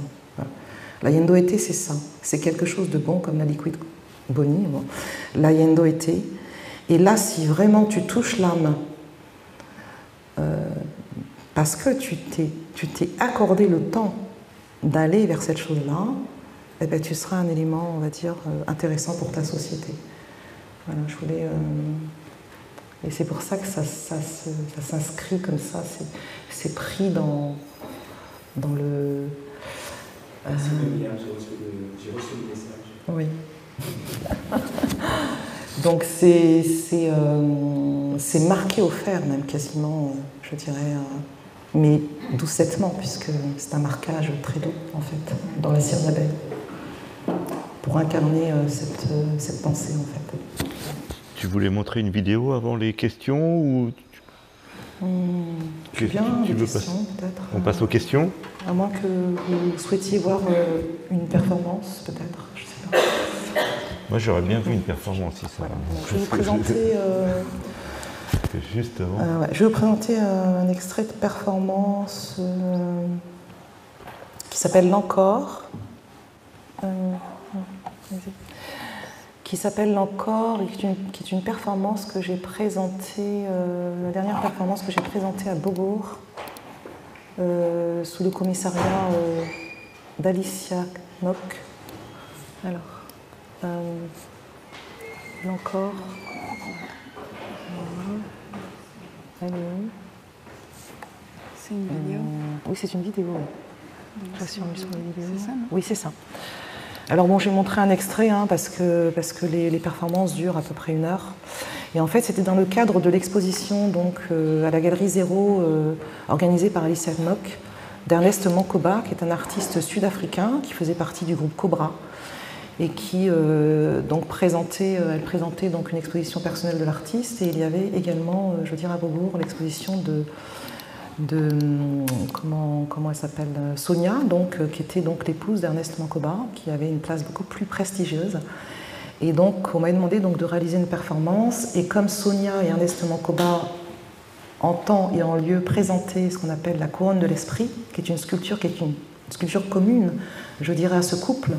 La yendoété, c'est ça. C'est quelque chose de bon comme la liquide boni. La yendoété. Et là, si vraiment tu touches l'âme, euh, parce que tu t'es accordé le temps d'aller vers cette chose-là, eh ben, tu seras un élément, on va dire, euh, intéressant pour ta société. Voilà, je voulais. Euh, et c'est pour ça que ça, s'inscrit comme ça, c'est pris dans, dans le. Euh... J'ai reçu le message. Oui. Donc c'est euh, marqué au fer, même quasiment, je dirais, euh, mais doucettement, puisque c'est un marquage très doux, en fait, dans la cire d'abeille, pour incarner euh, cette, cette pensée, en fait. Tu voulais montrer une vidéo avant les questions ou tu, bien, tu, veux. On passe aux questions À moins que vous souhaitiez voir euh, une performance, peut-être. Je sais pas. Moi, j'aurais bien vu une performance si ça. je vais vous présenter. Euh, juste avant. Euh, je vais vous présenter un extrait de performance qui s'appelle L'Encore qui s'appelle L'Encore et qui est, une, performance que j'ai présentée, euh, la dernière performance que j'ai présentée à Beaubourg, euh, sous le commissariat euh, d'Alicia Knock. Alors, L'Encore. C'est une vidéo Oui, c'est une vidéo. Oui, c'est ça. Alors bon, j'ai montré un extrait hein, parce que, les, performances durent à peu près une heure. Et en fait, c'était dans le cadre de l'exposition donc euh, à la Galerie Zéro euh, organisée par Alice Knock d'Ernest Mankoba, qui est un artiste sud-africain qui faisait partie du groupe Cobra et qui euh, donc présentait donc une exposition personnelle de l'artiste et il y avait également, je veux dire à Beaubourg, l'exposition de de comment, comment elle s'appelle Sonia, donc, euh, qui était donc l'épouse d'Ernest Mancoba, qui avait une place beaucoup plus prestigieuse. Et donc, on m'a demandé donc de réaliser une performance. Et comme Sonia et Ernest Mancoba en temps et en lieu présentaient ce qu'on appelle la couronne de l'esprit, qui est une sculpture qui est une sculpture commune, je dirais, à ce couple,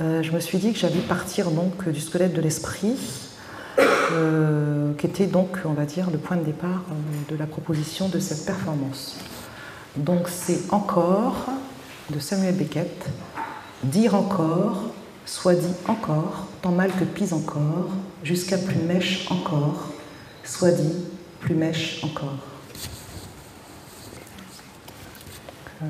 euh, je me suis dit que j'allais partir donc du squelette de l'esprit, euh, qui était donc, on va dire, le point de départ euh, de la proposition de cette performance. Donc c'est encore de Samuel Beckett, dire encore, soit dit encore, tant mal que pis encore, jusqu'à plus mèche encore, soit dit, plus mèche encore. Je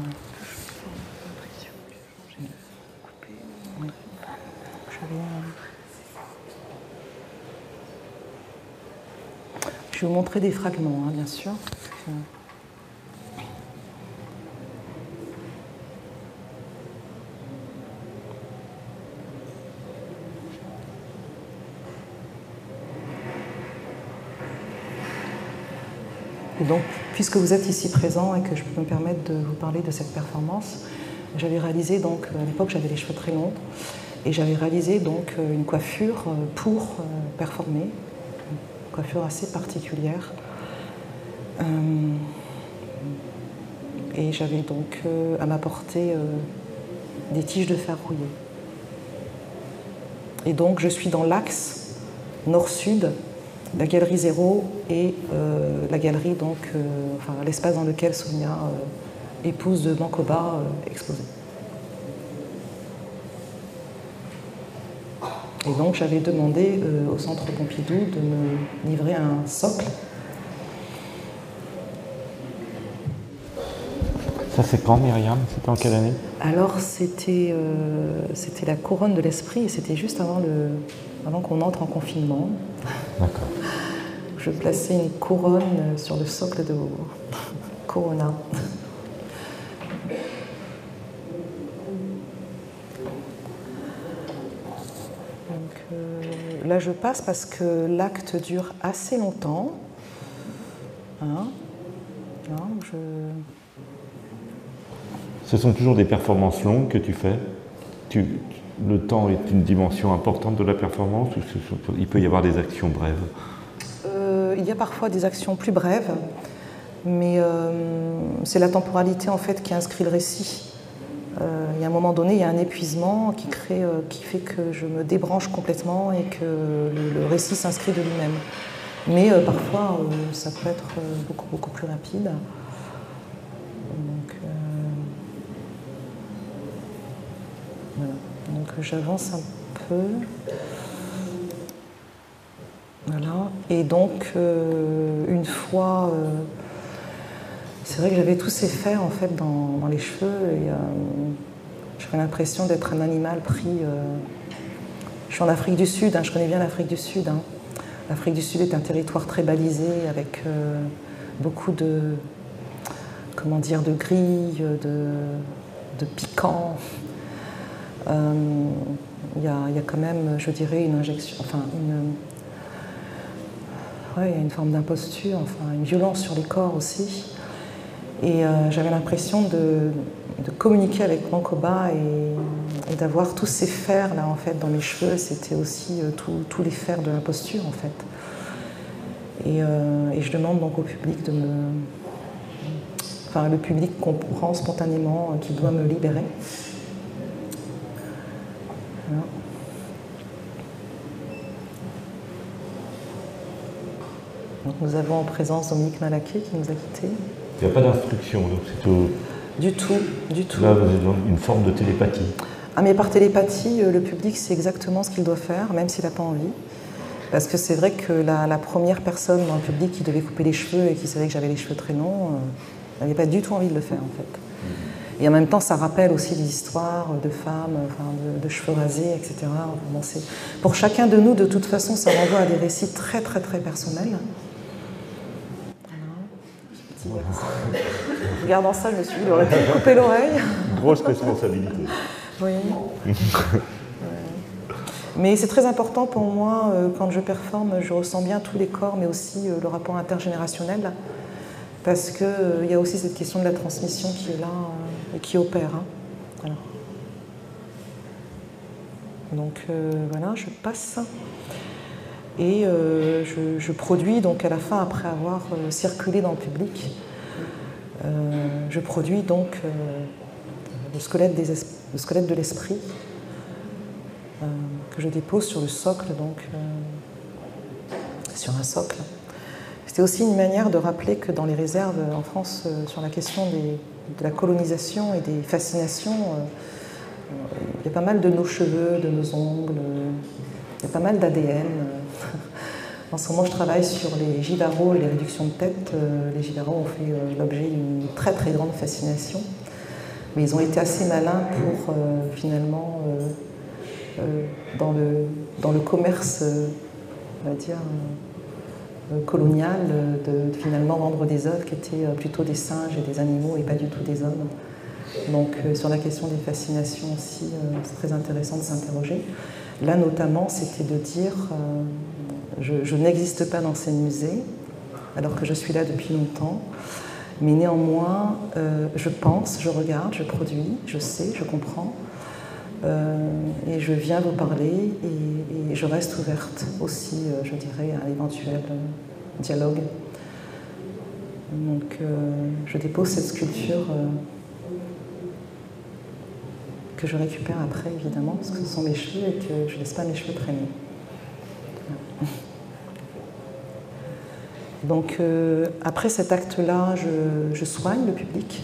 vais vous montrer des fragments, hein, bien sûr. donc, puisque vous êtes ici présent et que je peux me permettre de vous parler de cette performance, j'avais réalisé, donc, à l'époque j'avais les cheveux très longs, et j'avais réalisé donc une coiffure pour euh, performer, coiffure assez particulière. Euh, et j'avais donc euh, à ma portée des tiges de fer rouillé. Et donc je suis dans l'axe nord-sud la galerie zéro et euh, la galerie, donc, euh, enfin, l'espace dans lequel Sonia, euh, épouse de Mancoba, exposait. Et donc j'avais demandé au centre Pompidou de me livrer un socle. Ça c'est quand Myriam? C'était en quelle année? Alors c'était c'était la couronne de l'esprit et c'était juste avant, le, avant qu'on entre en confinement. D'accord je plaçais une couronne sur le socle de Corona. Euh, là, je passe parce que l'acte dure assez longtemps. Hein Ce sont toujours des performances longues que tu fais Le temps est une dimension importante de la performance ou il peut y avoir des actions brèves? Il y a parfois des actions plus brèves, mais euh, c'est la temporalité en fait qui inscrit le récit. Euh, il y a un moment donné, il y a un épuisement qui, crée, euh, qui fait que je me débranche complètement et que le, récit s'inscrit de lui-même. Mais parfois, ça peut être beaucoup, beaucoup plus rapide. Donc, j'avance un peu. Voilà. Et donc, euh, une fois, euh, c'est vrai que j'avais tous ces fers en fait dans, les cheveux et euh, j'avais l'impression d'être un animal pris. je suis en Afrique du Sud, hein, je connais bien l'Afrique du Sud. Hein. L'Afrique du Sud est un territoire très balisé avec beaucoup de, comment dire, de grilles, de, de piquants. Il y, a, quand même, je dirais, une injection, enfin une, il y a une forme d'imposture, enfin une violence sur les corps aussi. Et euh, j'avais l'impression de, communiquer avec Mankoba et, et d'avoir tous ces fers là en fait dans mes cheveux. C'était aussi euh, tous les fers de l'imposture en fait. Euh, et, je demande donc au public de me. Enfin, le public comprend spontanément qu'il doit me libérer. nous avons en présence Dominique Malaquet qui nous a quittés. Il n'y a pas d'instruction, donc c'est tout. Du tout, du tout. Là, vous avez une forme de télépathie. Ah, mais par télépathie, euh, le public sait exactement ce qu'il doit faire, même s'il n'a pas envie. Parce que c'est vrai que la, première personne dans le public qui devait couper les cheveux et qui savait que j'avais les cheveux très longs, euh, n'avait pas du tout envie de le faire, en fait. Et en même temps, ça rappelle aussi des histoires de femmes, enfin, de, cheveux rasés, etc. pour chacun de nous, de toute façon, ça renvoie à des récits très, très, très personnels. Regardant ça, je me suis dit, il aurait pu couper l'oreille. Grosse responsabilité. Oui. Mais c'est très important pour moi, euh, quand je performe, je ressens bien tous les corps, mais aussi euh, le rapport intergénérationnel, parce qu'il euh, y a aussi cette question de la transmission qui est là et qui opère. Hein. Donc voilà, je passe. Et je, produis donc à la fin, après avoir circulé dans le public, je produis donc le squelette, de l'esprit que je dépose sur le socle, donc sur un socle. C'était aussi une manière de rappeler que dans les réserves en France, sur la question de la colonisation et des fascinations, il y a pas mal de nos cheveux, de nos ongles, il y a pas mal d'ADN. En ce moment, je travaille sur les givarots et les réductions de tête. Les givarots ont fait l'objet d'une très très grande fascination, mais ils ont été assez malins pour finalement, dans, le, commerce, on va dire, colonial de, finalement vendre des œuvres qui étaient plutôt des singes et des animaux et pas du tout des hommes. Donc sur la question des fascinations aussi, c'est très intéressant de s'interroger. Là notamment, c'était de dire, je, n'existe pas dans ces musées, alors que je suis là depuis longtemps, mais néanmoins, je pense, je regarde, je produis, je sais, je comprends, et je viens vous parler et, je reste ouverte aussi, je dirais, à l'éventuel dialogue. Donc je dépose cette sculpture que je récupère après, évidemment, parce que ce sont mes cheveux et que je ne laisse pas mes cheveux traîner. Donc après cet acte-là, je soigne le public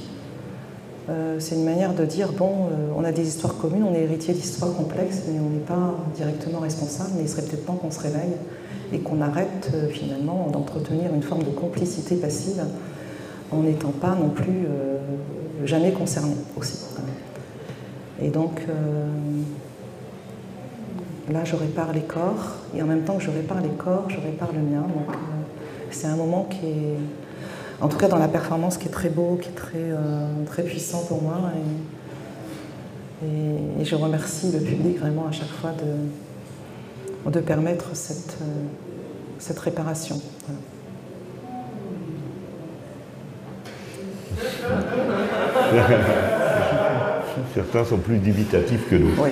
euh, c'est une manière de dire, bon, euh, on a des histoires communes, on est héritier d'histoires complexes, mais on n'est pas directement responsable, mais il serait peut-être temps qu'on se réveille et qu'on arrête euh, finalement d'entretenir une forme de complicité passive en n'étant pas non plus jamais concerné aussi. Et donc, là, je répare les corps, et en même temps que je répare les corps, je répare le mien. C'est un moment qui est en tout cas dans la performance qui est très beau, qui est très, euh, très puissant pour moi. Et, je remercie le public vraiment à chaque fois de, de permettre cette, euh, cette réparation. [laughs] Certains sont plus dubitatifs que d'autres. Oui.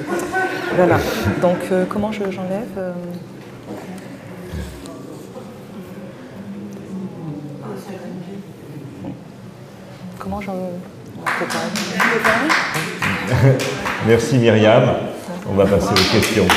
Voilà. Donc, euh, comment j'enlève Comment j'en. [laughs] Merci Myriam. On va passer aux questions.